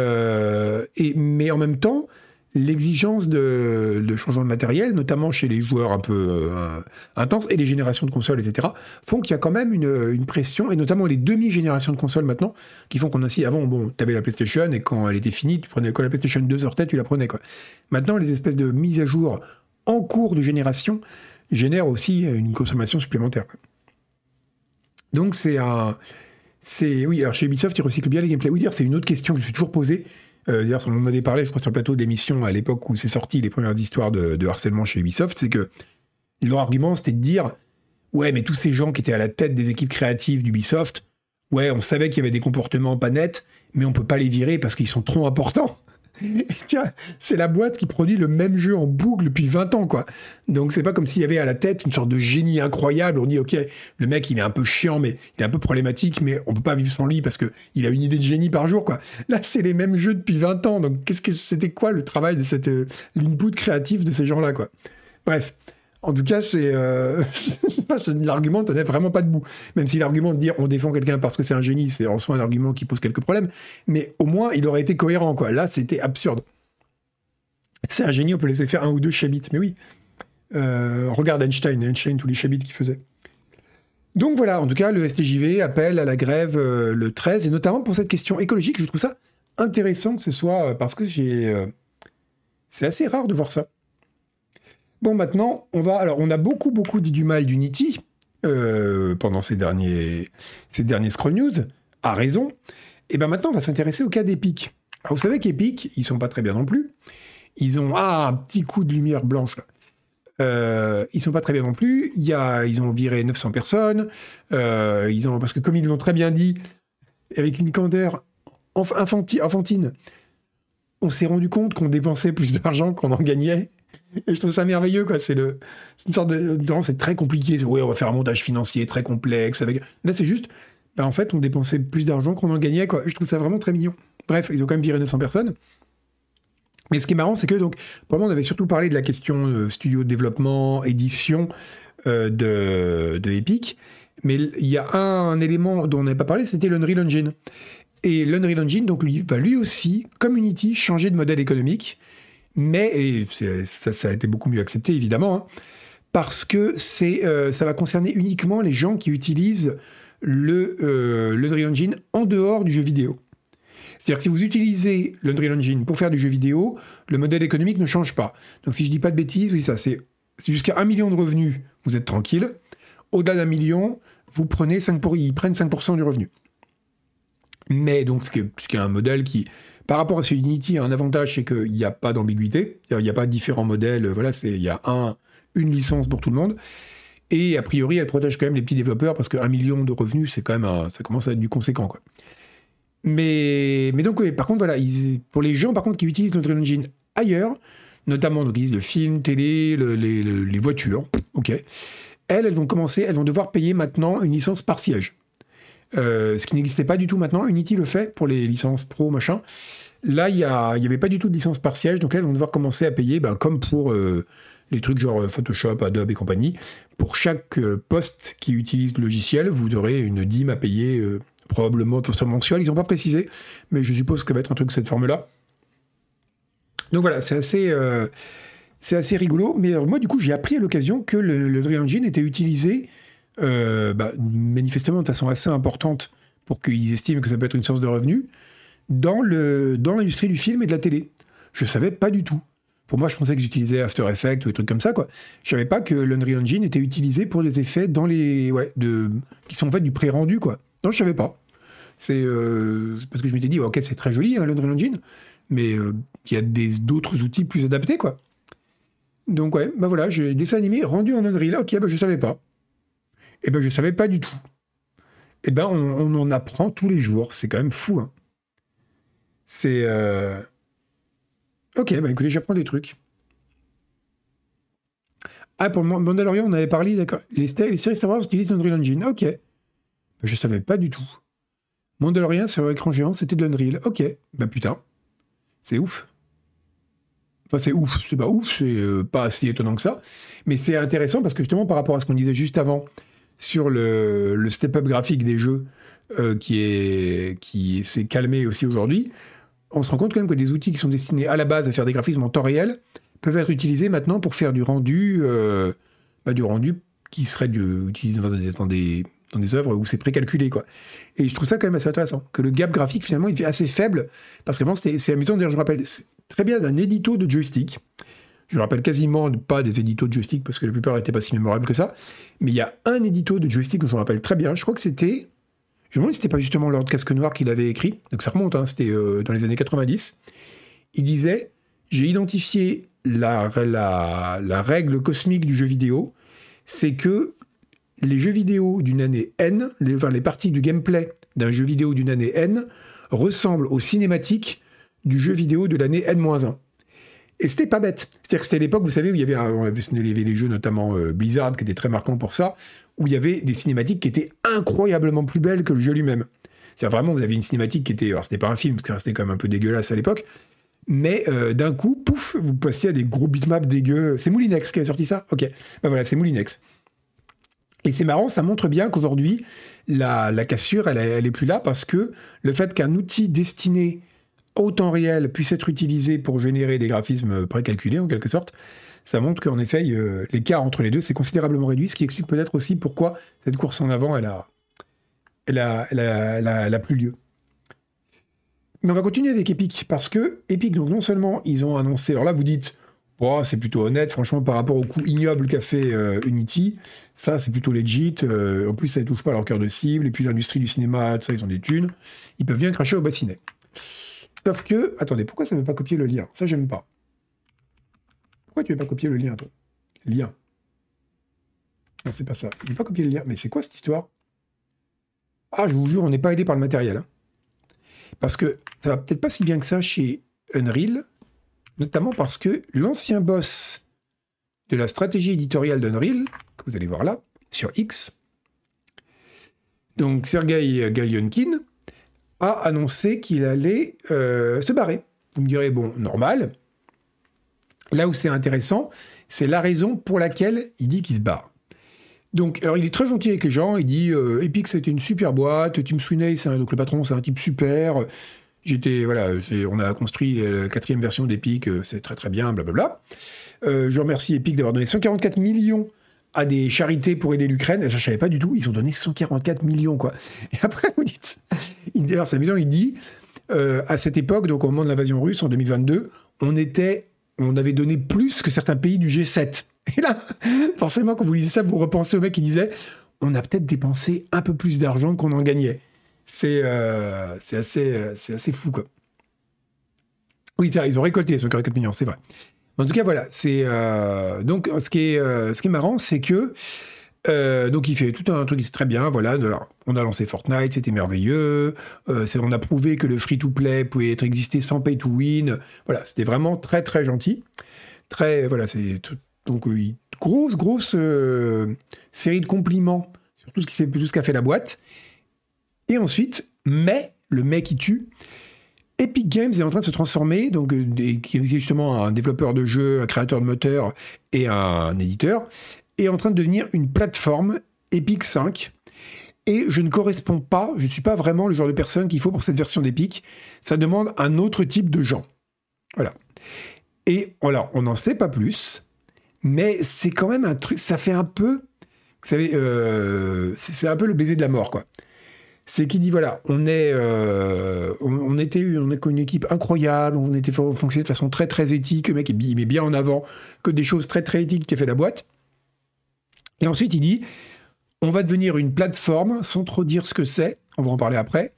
mais en même temps, l'exigence de, changement de matériel, notamment chez les joueurs un peu euh, intenses et les générations de consoles, etc., font qu'il y a quand même une, pression, et notamment les demi-générations de consoles maintenant, qui font qu'on a si avant, bon, tu avais la PlayStation et quand elle était finie, tu prenais, quand la PlayStation 2 sortait, tu la prenais quoi. Maintenant, les espèces de mises à jour en cours de génération génèrent aussi une consommation supplémentaire. Donc c'est un, c'est oui. Alors chez Ubisoft, ils recyclent bien les gameplays. Oui, dire, c'est une autre question que je me suis toujours posée. Euh, D'ailleurs, on en avait parlé, je crois, sur le plateau de l'émission à l'époque où c'est sorti les premières histoires de, harcèlement chez Ubisoft, c'est que leur argument, c'était de dire Ouais, mais tous ces gens qui étaient à la tête des équipes créatives d'Ubisoft, ouais, on savait qu'il y avait des comportements pas nets, mais on peut pas les virer parce qu'ils sont trop importants. Tiens, c'est la boîte qui produit le même jeu en boucle depuis 20 ans, quoi. Donc c'est pas comme s'il y avait à la tête une sorte de génie incroyable. On dit, ok, le mec, il est un peu chiant, mais il est un peu problématique, mais on peut pas vivre sans lui parce que il a une idée de génie par jour, quoi. Là, c'est les mêmes jeux depuis 20 ans. Donc qu'est-ce que c'était quoi le travail de cette euh, créatif de ces gens-là, quoi? Bref. En tout cas, c'est euh, l'argument tenait vraiment pas debout. Même si l'argument de dire on défend quelqu'un parce que c'est un génie, c'est en soi un argument qui pose quelques problèmes, mais au moins il aurait été cohérent. Quoi. Là, c'était absurde. C'est un génie, on peut laisser faire un ou deux chabits, mais oui. Euh, regarde Einstein, Einstein, tous les chabits qu'il faisait. Donc voilà, en tout cas, le STJV appelle à la grève euh, le 13, et notamment pour cette question écologique, je trouve ça intéressant que ce soit, parce que c'est assez rare de voir ça. Bon, maintenant, on va. Alors, on a beaucoup, beaucoup dit du mal d'Unity euh, pendant ces derniers, ces derniers Scroll News, à raison. Et bien maintenant, on va s'intéresser au cas d'Epic. Alors, vous savez qu'Epic, ils sont pas très bien non plus. Ils ont ah, un petit coup de lumière blanche là. Euh, ils sont pas très bien non plus. Il y a, ils ont viré 900 personnes. Euh, ils ont, parce que comme ils l'ont très bien dit, avec une candeur enfantine, on s'est rendu compte qu'on dépensait plus d'argent qu'on en gagnait. Et je trouve ça merveilleux, quoi. C'est le, une sorte de, c'est très compliqué. Oui, on va faire un montage financier très complexe. Avec... Là, c'est juste, ben, en fait, on dépensait plus d'argent qu'on en gagnait, quoi. je trouve ça vraiment très mignon. Bref, ils ont quand même viré 900 personnes. Mais ce qui est marrant, c'est que donc, vraiment, on avait surtout parlé de la question de studio de développement, édition euh, de, de, Epic. Mais il y a un, élément dont on n'avait pas parlé, c'était l'Unreal Engine. Et l'Unreal Engine, donc, va lui aussi, comme Unity, changer de modèle économique. Mais, et ça, a été beaucoup mieux accepté, évidemment, hein, parce que euh, ça va concerner uniquement les gens qui utilisent le, euh, l'Unreal Engine en dehors du jeu vidéo. C'est-à-dire que si vous utilisez l'Unreal Engine pour faire du jeu vidéo, le modèle économique ne change pas. Donc si je dis pas de bêtises, oui, ça c'est jusqu'à 1 million de revenus, vous êtes tranquille. Au-delà d'un million, vous prenez 5 pour, ils prennent 5% du revenu. Mais donc, ce qui, est, un modèle qui, par rapport à ce Unity, un avantage, c'est qu'il n'y a pas d'ambiguïté. Il n'y a pas différents modèles. Voilà, il y a un, une licence pour tout le monde. Et a priori, elle protège quand même les petits développeurs parce qu'un million de revenus, c'est quand même ça commence à être du conséquent. Mais, donc, par contre, voilà, pour les gens qui utilisent notre Engine ailleurs, notamment donc, le film, télé, les, voitures, ok, elles, elles vont commencer, elles vont devoir payer maintenant une licence par siège. Euh, ce qui n'existait pas du tout maintenant. Unity le fait pour les licences pro, machin. Là, il n'y avait pas du tout de licence par siège, donc elles vont devoir commencer à payer, ben, comme pour euh, les trucs genre Photoshop, Adobe et compagnie. Pour chaque euh, poste qui utilise le logiciel, vous aurez une dîme à payer probablement de façon mensuelle, ils n'ont pas précisé, mais je suppose que ça va être un truc de cette forme-là. Donc voilà, c'est assez, euh, rigolo, mais moi du coup j'ai appris à l'occasion que le, le Dream Engine était utilisé euh, bah, manifestement de façon assez importante pour qu'ils estiment que ça peut être une source de revenus dans, le, dans l'industrie du film et de la télé. Je savais pas du tout. Pour moi, je pensais qu'ils utilisaient After Effects ou des trucs comme ça, quoi. Je savais pas que l'Unreal Engine était utilisé pour des effets dans les, ouais, de, qui sont en fait du pré-rendu, quoi. Non, je savais pas. C'est euh, parce que je m'étais dit, ok, c'est très joli, hein, l'Unreal Engine, mais euh, il y a d'autres outils plus adaptés, quoi. Donc, ouais, bah voilà, j'ai dessin animé rendu en Unreal. Ok, bah je savais pas. Eh ben, je savais pas du tout. Eh ben, on, en apprend tous les jours. C'est quand même fou, hein. C'est. Euh... Ok, bah écoutez, j'apprends des trucs. Ah, pour Mandalorian, on avait parlé, d'accord. Les, les, séries Star Wars utilisent Unreal Engine. Ok. Je je savais pas du tout. Mandalorian sur écran géant, c'était de l'Unreal. Ok, bah putain, c'est ouf. Enfin, c'est ouf, c'est pas ouf, c'est euh, pas si étonnant que ça. Mais c'est intéressant parce que justement, par rapport à ce qu'on disait juste avant sur le, step-up graphique des jeux euh, qui qui s'est calmé aussi aujourd'hui, on se rend compte quand même que des outils qui sont destinés à la base à faire des graphismes en temps réel peuvent être utilisés maintenant pour faire du rendu, euh, bah, du rendu qui serait utilisé dans des, dans des œuvres où c'est précalculé, quoi. Et je trouve ça quand même assez intéressant, que le gap graphique, finalement, il est assez faible, parce que vraiment, c'est amusant. D'ailleurs, je me rappelle très bien d'un édito de joystick. Je me rappelle quasiment pas des éditos de joystick, parce que la plupart n'étaient pas si mémorables que ça. Mais il y a un édito de joystick que je me rappelle très bien. Je crois que c'était. Je me demande si c'était pas justement Lord Casque Noir qui l'avait écrit. Donc ça remonte, hein, c'était euh, dans les années 90. Il disait J'ai identifié la, règle cosmique du jeu vidéo, c'est que les jeux vidéo d'une année N, enfin, les parties du gameplay d'un jeu vidéo d'une année N, ressemblent aux cinématiques du jeu vidéo de l'année N-1. Et c'était pas bête. C'est-à-dire que c'était l'époque, vous savez, où il y avait, on avait les jeux, notamment euh, Blizzard, qui étaient très marquants pour ça, où il y avait des cinématiques qui étaient incroyablement plus belles que le jeu lui-même. C'est-à-dire vraiment, vous avez une cinématique qui était, alors c'était pas un film, parce que c'était quand même un peu dégueulasse à l'époque, mais euh, d'un coup, pouf, vous passiez à des gros bitmaps dégueux. C'est Moulinex qui a sorti ça? Ok. Ben voilà, c'est Moulinex. Et c'est marrant, ça montre bien qu'aujourd'hui, la, cassure, elle, elle est plus là parce que le fait qu'un outil destiné au temps réel puisse être utilisé pour générer des graphismes précalculés, en quelque sorte, ça montre qu'en effet, euh, l'écart entre les deux s'est considérablement réduit, ce qui explique peut-être aussi pourquoi cette course en avant, elle a, elle a, elle a, plus lieu. Mais on va continuer avec Epic, parce que Epic, donc non seulement ils ont annoncé, alors là vous dites, c'est plutôt honnête, franchement, par rapport au coup ignoble qu'a fait euh, Unity. Ça, c'est plutôt legit. Euh, en plus, ça ne touche pas leur cœur de cible. Et puis, l'industrie du cinéma, ça, ils ont des thunes. Ils peuvent bien cracher au bassinet. Sauf que, attendez, pourquoi ça ne veut pas copier le lien? Ça, j'aime pas. Pourquoi tu ne veux pas copier le lien, toi? Lien. Non, c'est pas ça. Il ne veut pas copier le lien. Mais c'est quoi cette histoire? Ah, je vous jure, on n'est pas aidé par le matériel. Hein. Parce que ça va peut-être pas si bien que ça chez Unreal, notamment parce que l'ancien boss de la stratégie éditoriale d'Unreal, que vous allez voir là, sur X, donc Sergei Galionkin, a annoncé qu'il allait euh, se barrer. Vous me direz, bon, normal. Là où c'est intéressant, c'est la raison pour laquelle il dit qu'il se barre. Donc, alors il est très gentil avec les gens, il dit euh, Epic c'était une super boîte, Tim Sweeney, donc le patron, c'est un type super. J'étais, voilà, on a construit la quatrième version d'Epic, euh, c'est très très bien, blablabla. Euh, je remercie Epic d'avoir donné 144 millions à des charités pour aider l'Ukraine. Je ne savais pas du tout, ils ont donné 144 millions, quoi. Et après, vous dites, d'ailleurs, c'est amusant, il dit, euh, à cette époque, donc au moment de l'invasion russe en 2022, on était, on avait donné plus que certains pays du G7. Et là, forcément, quand vous lisez ça, vous repensez au mec qui disait, on a peut-être dépensé un peu plus d'argent qu'on en gagnait. C'est euh, assez, euh, assez fou, quoi. Oui, ils ont récolté 144 millions, c'est vrai. En tout cas, voilà. C'est euh, donc ce qui est euh, ce qui est marrant, c'est que euh, donc il fait tout un truc, c'est très bien. Voilà, on a lancé Fortnite, c'était merveilleux. on a prouvé que le free-to-play pouvait être existé sans pay to win. Voilà, c'était vraiment très très gentil. Très voilà, c'est donc grosse grosse série de compliments sur tout ce qui tout ce qu'a fait la boîte. Et ensuite, mais le mais qui tue, Epic Games est en train de se transformer, donc euh, qui est justement un développeur de jeux, un créateur de moteurs et un éditeur, est en train de devenir une plateforme Epic 5. Et je ne corresponds pas, je ne suis pas vraiment le genre de personne qu'il faut pour cette version d'Epic. Ça demande un autre type de gens. Voilà. Et voilà, on n'en sait pas plus, mais c'est quand même un truc, ça fait un peu, vous savez, euh, c'est un peu le baiser de la mort, quoi c'est qu'il dit voilà, on est, euh, on, était, on est une équipe incroyable, on était fonctionné de façon très très éthique, le mec il met bien en avant que des choses très très éthiques qu'a fait la boîte. Et ensuite il dit, on va devenir une plateforme sans trop dire ce que c'est, on va en parler après.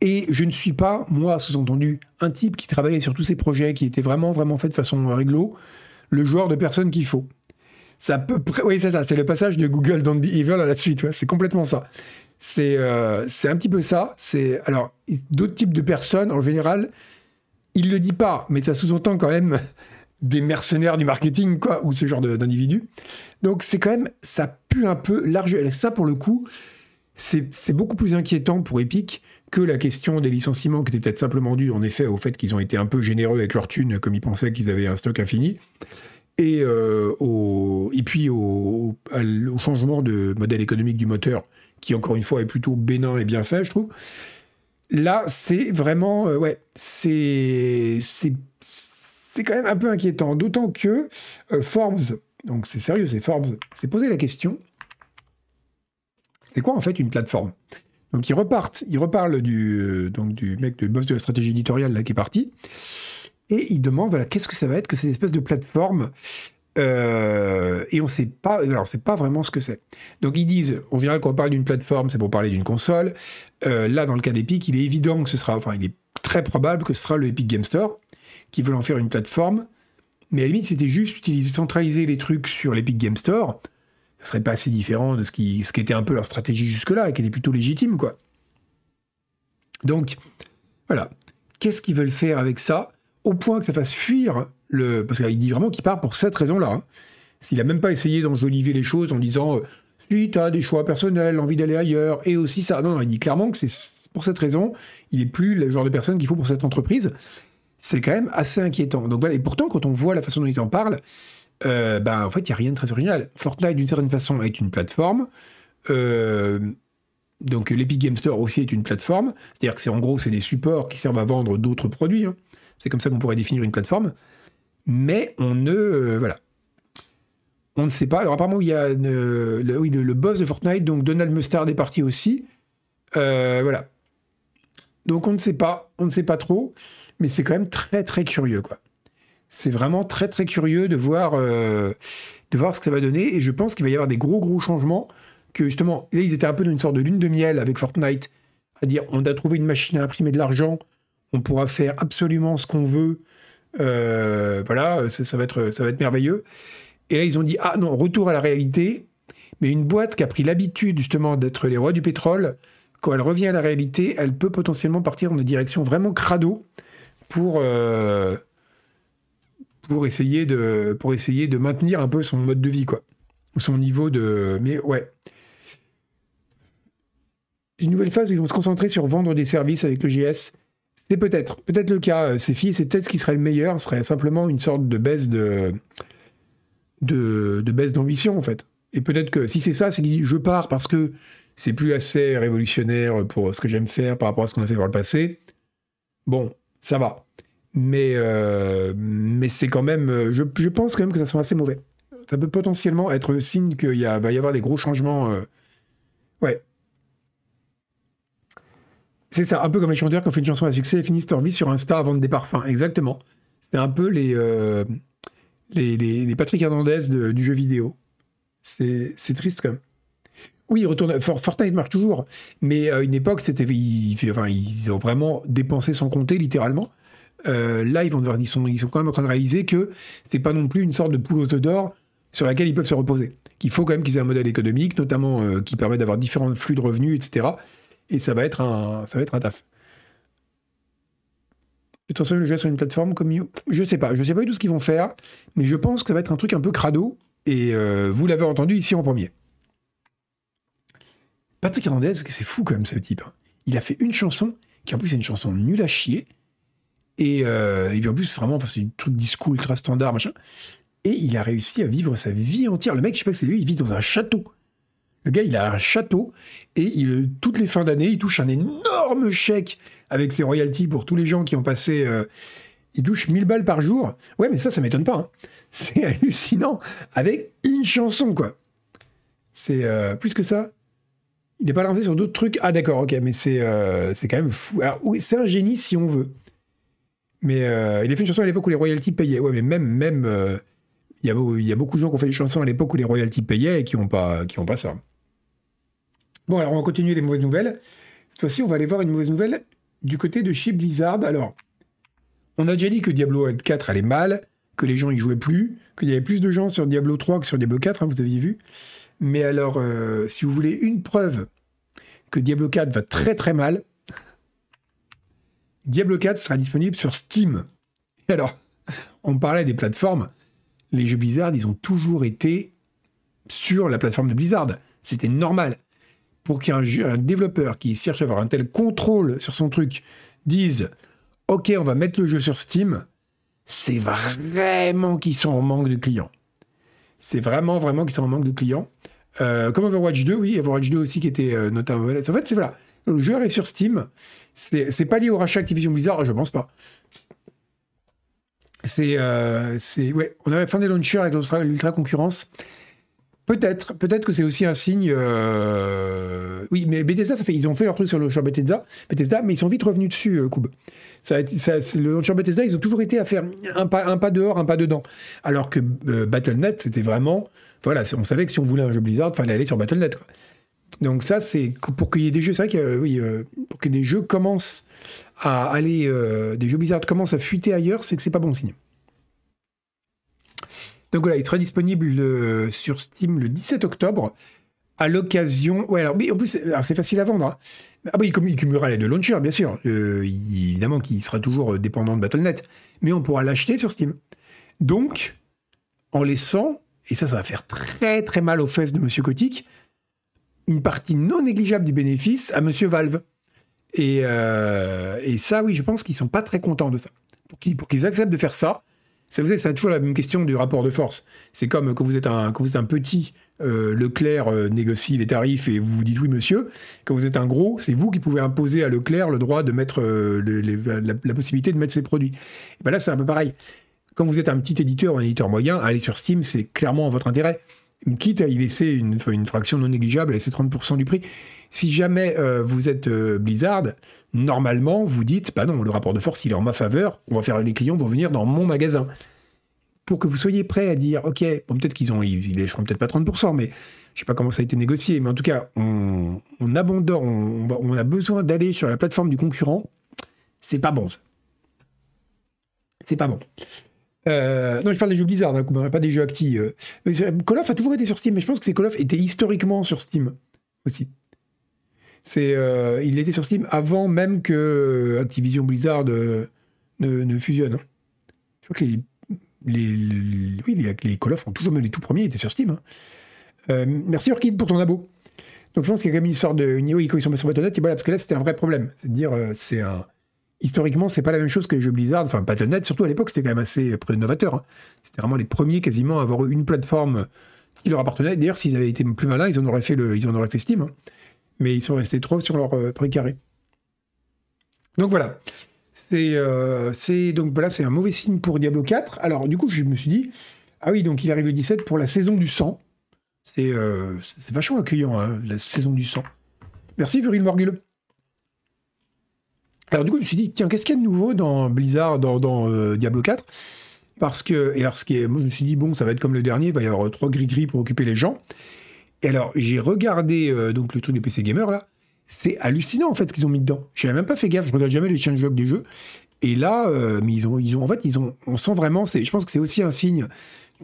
Et je ne suis pas, moi, sous-entendu, un type qui travaillait sur tous ces projets, qui était vraiment, vraiment fait de façon réglo, le genre de personne qu'il faut. Ça peut, oui, c'est ça, c'est le passage de Google Don't Be Evil à la suite, c'est complètement ça. Euh, c'est un petit peu ça. Alors d'autres types de personnes en général, il le dit pas, mais ça sous-entend quand même des mercenaires du marketing ou ce genre d'individus. Donc c'est quand même ça pue un peu large. Ça pour le coup, c'est beaucoup plus inquiétant pour Epic que la question des licenciements qui était peut-être simplement due en effet au fait qu'ils ont été un peu généreux avec leur thune comme ils pensaient qu'ils avaient un stock infini et, euh, et puis au, changement de modèle économique du moteur qui encore une fois est plutôt bénin et bien fait, je trouve. Là, c'est vraiment, euh, ouais, c'est, c'est, quand même un peu inquiétant, d'autant que euh, Forbes, donc c'est sérieux, c'est Forbes, s'est posé la question, c'est quoi en fait une plateforme? Donc ils repartent, ils reparlent du, euh, donc du mec, du boss de la stratégie éditoriale là qui est parti, et ils demandent voilà qu'est-ce que ça va être que cette espèce de plateforme? Euh, et on sait pas, alors c'est pas vraiment ce que c'est. Donc ils disent, on dirait qu'on parle d'une plateforme, c'est pour parler d'une console. Euh, là, dans le cas d'Epic, il est évident que ce sera, enfin, il est très probable que ce sera le Epic Game Store qui veut en faire une plateforme. Mais à la limite, c'était juste utiliser, centraliser les trucs sur l'Epic Game Store. Ce serait pas assez différent de ce qui, ce qui était un peu leur stratégie jusque-là et qui était plutôt légitime, quoi. Donc, voilà. Qu'est-ce qu'ils veulent faire avec ça Au point que ça fasse fuir parce qu'il dit vraiment qu'il part pour cette raison-là. Hein. S'il a même pas essayé d'enjoliver les choses en disant euh, si tu as des choix personnels, envie d'aller ailleurs, et aussi ça. Non, non, il dit clairement que c'est pour cette raison, il n'est plus le genre de personne qu'il faut pour cette entreprise. C'est quand même assez inquiétant. Donc voilà, et pourtant, quand on voit la façon dont ils en parlent, euh, ben, en fait, il n'y a rien de très original. Fortnite, d'une certaine façon, est une plateforme. Euh, donc l'Epic Game Store aussi est une plateforme. C'est-à-dire que c'est en gros, c'est des supports qui servent à vendre d'autres produits. Hein. C'est comme ça qu'on pourrait définir une plateforme mais on ne euh, voilà. On ne sait pas. Alors apparemment il y a le, boss de Fortnite, donc Donald Mustard est parti aussi. Euh, voilà. Donc on ne sait pas, on ne sait pas trop, mais c'est quand même très très curieux quoi. C'est vraiment très très curieux de voir euh, de voir ce que ça va donner et je pense qu'il va y avoir des gros gros changements que justement là ils étaient un peu dans une sorte de lune de miel avec Fortnite, à dire on a trouvé une machine à imprimer de l'argent, on pourra faire absolument ce qu'on veut euh, voilà, ça, va être, ça va être merveilleux. Et là, ils ont dit ah non, retour à la réalité. Mais une boîte qui a pris l'habitude justement d'être les rois du pétrole, quand elle revient à la réalité, elle peut potentiellement partir dans une direction vraiment crado pour, euh, pour, essayer de, pour essayer de maintenir un peu son mode de vie, quoi. Son niveau de. Mais ouais. Une nouvelle phase ils vont se concentrer sur vendre des services avec le JS. C'est peut-être, peut-être le cas. C'est filles, c'est peut-être ce qui serait le meilleur. Serait simplement une sorte de baisse d'ambition, en fait. Et peut-être que si c'est ça, c'est qu'il je pars parce que c'est plus assez révolutionnaire pour ce que j'aime faire par rapport à ce qu'on a fait par le passé. Bon, ça va. Mais, euh, c'est quand même. Je, je, pense quand même que ça sera assez mauvais. Ça peut potentiellement être le signe qu'il va y avoir des gros changements. Euh, ouais. C'est ça, un peu comme les chanteurs qui ont fait une chanson à succès et finissent leur vie sur Insta à vendre des parfums. Exactement. C'est un peu les, euh, les, les, Patrick Hernandez du jeu vidéo. C'est triste quand même. Oui, retourne, Fortnite marche toujours, mais à une époque, c'était, ils, ont vraiment dépensé sans compter, littéralement. Euh, là, ils sont quand même en train de réaliser que c'est pas non plus une sorte de poule aux d'or sur laquelle ils peuvent se reposer. Qu'il faut quand même qu'ils aient un modèle économique, notamment euh, qui permet d'avoir différents flux de revenus, etc. Et ça va être un, ça va être un taf. Et le sur une plateforme comme je sais pas, je sais pas du tout ce qu'ils vont faire, mais je pense que ça va être un truc un peu crado. Et euh, vous l'avez entendu ici en premier. Patrick Hernandez, c'est fou quand même ce type. Hein. Il a fait une chanson qui en plus est une chanson nulle à chier. Et, euh, et puis en plus, vraiment, c'est un truc disco ultra standard, machin. Et il a réussi à vivre sa vie entière. Le mec, je sais pas si c'est lui, il vit dans un château. Le gars, il a un château et toutes les fins d'année, il touche un énorme chèque avec ses royalties pour tous les gens qui ont passé. Euh, il touche 1000 balles par jour. Ouais, mais ça, ça m'étonne pas. Hein. C'est hallucinant. Avec une chanson, quoi. C'est euh, plus que ça. Il n'est pas lancé sur d'autres trucs. Ah d'accord, ok, mais c'est euh, quand même fou. C'est un génie si on veut. Mais il a fait une chanson à l'époque où les royalties payaient. Ouais, mais même même il y, a, beaucoup de gens qui ont fait des chansons à l'époque où les royalties payaient et qui n'ont pas ça. Bon, alors on va continuer les mauvaises nouvelles. Cette fois-ci, on va aller voir une mauvaise nouvelle du côté de chez Blizzard. Alors, on a déjà dit que Diablo 4 allait mal, que les gens y jouaient plus, qu'il y avait plus de gens sur Diablo 3 que sur Diablo 4, hein, vous aviez vu. Mais alors, euh, si vous voulez une preuve que Diablo 4 va très très mal, Diablo 4 sera disponible sur Steam. Et alors, on parlait des plateformes. Les jeux Blizzard, ils ont toujours été sur la plateforme de Blizzard. C'était normal. Pour qu'un développeur qui cherche à avoir un tel contrôle sur son truc dise Ok, on va mettre le jeu sur Steam, c'est vraiment qu'ils sont en manque de clients. C'est vraiment, vraiment qu'ils sont en manque de clients. Euh, comme Overwatch 2, oui, Overwatch 2 aussi qui était euh, notamment. En fait, c'est voilà. Le jeu arrive sur Steam. C'est pas lié au rachat Activision Blizzard, je pense pas. C'est. Euh, ouais, on avait fin des launchers avec l'ultra concurrence. Peut-être, peut-être que c'est aussi un signe. Euh, oui, mais Bethesda, ça fait, ils ont fait leur truc sur le launcher Bethesda, Bethesda, mais ils sont vite revenus dessus, euh, Koub. Ça, ça, le launcher Bethesda, ils ont toujours été à faire un pas, un pas dehors, un pas dedans. Alors que Battle.net, c'était vraiment voilà, on savait que si on voulait un jeu Blizzard, il fallait aller sur Battle.net. Donc ça, c'est pour qu'il y ait des jeux, c'est vrai que euh, oui, euh, pour que des jeux commencent à aller, euh, des jeux Blizzard commencent à fuiter ailleurs, c'est que c'est pas bon signe. Donc voilà, il sera disponible sur Steam le 17 octobre à l'occasion. Ouais, alors oui, en plus, c'est facile à vendre. Hein. Ah oui, il cumulera les deux launchers, bien sûr. évidemment qu'il sera toujours dépendant de Battle.net, mais on pourra l'acheter sur Steam. Donc, en laissant et ça, ça va faire très très mal aux fesses de Monsieur Kotick, une partie non négligeable du bénéfice à Monsieur Valve. Et, euh, et ça, oui, je pense qu'ils sont pas très contents de ça. Pour qu'ils, pour qu'ils acceptent de faire ça, ça vous c'est toujours la même question du rapport de force. C'est comme quand vous êtes un, quand vous êtes un petit, euh, Leclerc euh, négocie les tarifs et vous vous dites oui monsieur. Quand vous êtes un gros, c'est vous qui pouvez imposer à Leclerc le droit de mettre la, possibilité de mettre ses produits. Et ben là, c'est un peu pareil quand vous êtes un petit éditeur ou un éditeur moyen, aller sur Steam, c'est clairement en votre intérêt. Quitte à y laisser une, fraction non négligeable, à laisser 30% du prix. Si jamais euh, vous êtes euh, Blizzard, normalement, vous dites, bah non, le rapport de force, il est en ma faveur, on va faire, les clients vont venir dans mon magasin. Pour que vous soyez prêt à dire, ok, bon, peut-être qu'ils ont, ils, ils peut-être pas 30%, mais je sais pas comment ça a été négocié, mais en tout cas, on, on abandonne, on, on a besoin d'aller sur la plateforme du concurrent, c'est pas bon ça. C'est pas bon. Euh, non, je parle des jeux Blizzard, hein, pas des jeux actifs. Euh. Call of a toujours été sur Steam, mais je pense que c'est Call of était historiquement sur Steam aussi. C'est, euh, il était sur Steam avant même que Activision Blizzard ne, fusionnent. Hein. Je crois que les, les, Call of ont toujours, même les tout premiers, étaient sur Steam. Hein. Euh, merci Orchid pour ton abo. Donc je pense qu'il y a quand même une sorte de. Oui, quand ils sont sur Battle.net, voilà, parce que là c'était un vrai problème. C'est à dire, euh, c'est un. Historiquement, c'est pas la même chose que les jeux Blizzard. Enfin, Battle.net, surtout à l'époque, c'était quand même assez novateur. Hein. C'était vraiment les premiers quasiment à avoir une plateforme qui leur appartenait. D'ailleurs, s'ils avaient été plus malins, ils en auraient fait, le, ils en auraient fait Steam. Hein. Mais ils sont restés trop sur leur euh, précaré. Donc voilà. Euh, c'est donc voilà, c'est un mauvais signe pour Diablo 4. Alors du coup, je me suis dit, ah oui, donc il arrive le 17 pour la saison du sang. C'est euh, vachement accueillant, hein, la saison du sang. Merci Viril Morgul. Alors du coup, je me suis dit, tiens, qu'est-ce qu'il y a de nouveau dans Blizzard, dans, euh, Diablo 4 Parce que, et alors ce qui est, moi je me suis dit, bon, ça va être comme le dernier, il va y avoir trois gris-gris pour occuper les gens. Et alors, j'ai regardé donc le truc de PC Gamer là, c'est hallucinant en fait ce qu'ils ont mis dedans. Je même pas fait gaffe, je regarde jamais les changelogs des jeux. Et là, euh, mais ils ont, ils ont, en fait, ils ont, on sent vraiment, je pense que c'est aussi un signe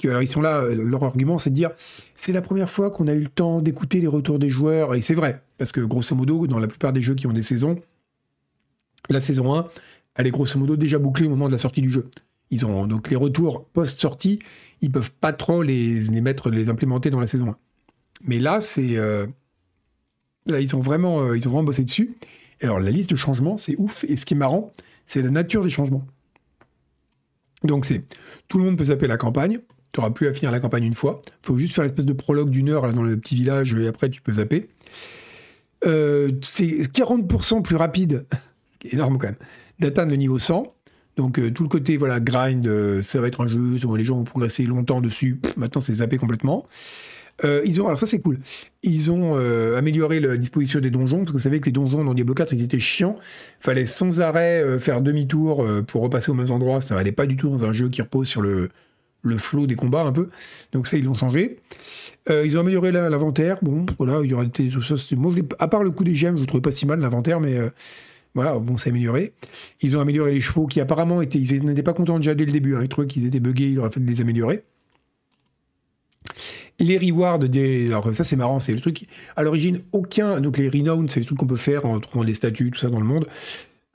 que, alors ils sont là, euh, leur argument, c'est de dire, c'est la première fois qu'on a eu le temps d'écouter les retours des joueurs, et c'est vrai, parce que grosso modo, dans la plupart des jeux qui ont des saisons, la saison 1, elle est grosso modo déjà bouclée au moment de la sortie du jeu. Ils ont donc les retours post-sortie, ils peuvent pas trop les, mettre, les implémenter dans la saison 1. Mais là, c'est, euh, Là, ils ont vraiment, euh, ils ont vraiment bossé dessus. Alors, la liste de changements, c'est ouf. Et ce qui est marrant, c'est la nature des changements. Donc, c'est tout le monde peut zapper la campagne. Tu n'auras plus à finir la campagne une fois. Il faut juste faire l'espèce de prologue d'une heure dans le petit village et après, tu peux zapper. Euh, c'est 40% plus rapide, énorme quand même, d'atteindre le niveau 100. Donc euh, tout le côté voilà grind, ça va être un jeu, les gens vont progresser longtemps dessus. maintenant c'est zappé complètement. Euh, ils ont, alors ça c'est cool, ils ont euh, amélioré la disposition des donjons, parce que vous savez que les donjons dans Diablo 4, ils étaient chiants. Fallait sans arrêt euh, faire demi-tour pour repasser aux mêmes endroits, ça n'allait pas du tout dans un jeu qui repose sur le, le flot des combats un peu. Donc ça, ils l'ont changé. ils ont amélioré l'inventaire, bon, voilà, il y aura des... Moi, à part le coup des gemmes, je ne trouvais pas si mal l'inventaire, mais... Voilà, bon, c'est amélioré. Ils ont amélioré les chevaux qui apparemment étaient, ils n'étaient pas contents déjà dès le début. Hein. Ils trouvaient qu'ils étaient buggés, il aurait fallu les améliorer les rewards. Alors, ça, c'est marrant, c'est le truc. À l'origine, aucun. Donc, les renown, c'est les trucs qu'on peut faire en trouvant des statues, tout ça dans le monde,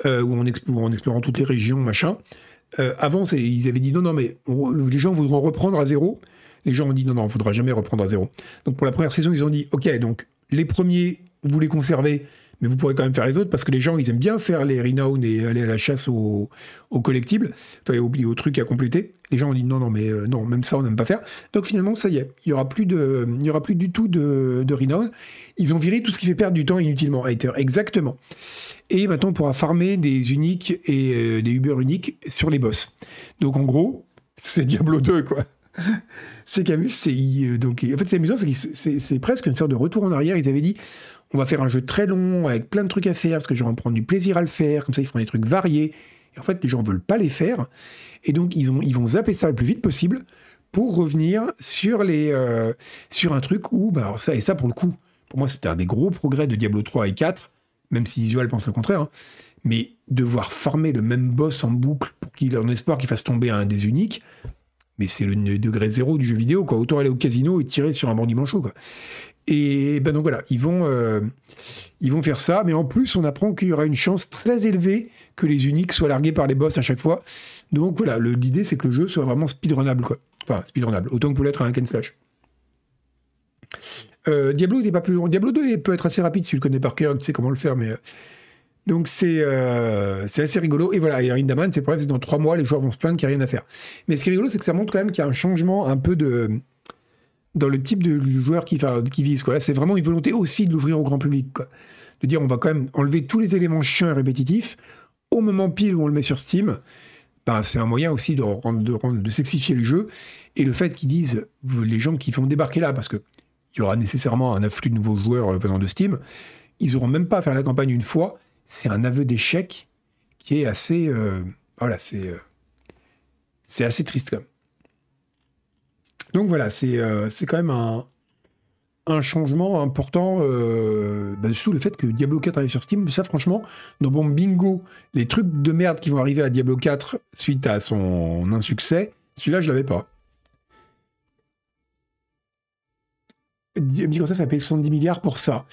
euh, ou en, explorant, en explorant toutes les régions, machin. Euh, avant, ils avaient dit non, non, mais les gens voudront reprendre à zéro. Les gens ont dit non, non, on ne faudra jamais reprendre à zéro. Donc, pour la première saison, ils ont dit ok, donc les premiers, vous les conservez mais vous pourrez quand même faire les autres parce que les gens, ils aiment bien faire les renown et aller à la chasse aux, collectibles, enfin, aux, aux trucs à compléter. Les gens ont dit non, non, mais euh, non, même ça, on n'aime pas faire. Donc finalement, ça y est, il y aura plus aura plus du tout de, de. Ils ont viré tout ce qui fait perdre du temps inutilement à Ether, exactement. Et maintenant, on pourra farmer des uniques et euh, des Uber uniques sur les boss. Donc en gros, c'est Diablo 2, quoi. c'est qu'amus, c'est euh, donc en fait c'est amusant, c'est presque une sorte de retour en arrière. Ils avaient dit on va faire un jeu très long avec plein de trucs à faire parce que les gens vont prendre du plaisir à le faire. Comme ça, ils font des trucs variés. Et en fait, les gens veulent pas les faire. Et donc, ils, ont, ils vont zapper ça le plus vite possible pour revenir sur, euh, un truc où, bah, ça, et ça pour le coup, pour moi, c'était un des gros progrès de Diablo 3 et 4, même si Visual pense le contraire. Hein. mais devoir farmer le même boss en boucle pour qu'il en espoir qu'il fasse tomber un des uniques, mais c'est le degré zéro du jeu vidéo, quoi. Autant aller au casino et tirer sur un bandit manchot, quoi. Et ben donc voilà, ils vont, euh, ils vont faire ça, mais en plus on apprend qu'il y aura une chance très élevée que les uniques soient largués par les boss à chaque fois. Donc voilà, l'idée c'est que le jeu soit vraiment speedrunnable quoi. Enfin speedrunnable, autant que peut l'être un hack and slash. Euh, Diablo n'est pas plus long. Diablo 2 peut être assez rapide si tu le connais par cœur, tu sais comment le faire, mais euh, donc c'est assez rigolo. Et voilà, et Rindaman, c'est bref, dans trois mois les joueurs vont se plaindre qu'il n'y a rien à faire. Mais ce qui est rigolo, c'est que ça montre quand même qu'il y a un changement un peu de dans le type de joueur qui, qui vise. Quoi. c'est vraiment une volonté aussi de l'ouvrir au grand public. De dire on va quand même enlever tous les éléments chiants et répétitifs au moment pile où on le met sur Steam. Ben, c'est un moyen aussi de, de, de sexifier le jeu. Et le fait qu'ils disent, les gens qui vont débarquer là, parce qu'il y aura nécessairement un afflux de nouveaux joueurs euh, venant de Steam, ils n'auront même pas à faire la campagne une fois. C'est un aveu d'échec qui est assez. Euh, voilà, c'est. Euh, c'est assez triste quand même. Donc voilà, c'est euh, quand même un, changement important, euh, bah, surtout le fait que Diablo 4 arrive sur Steam. Ça, franchement, dans mon bingo, les trucs de merde qui vont arriver à Diablo 4 suite à son insuccès, celui-là, je l'avais pas. Microsoft a payé 70 milliards pour ça.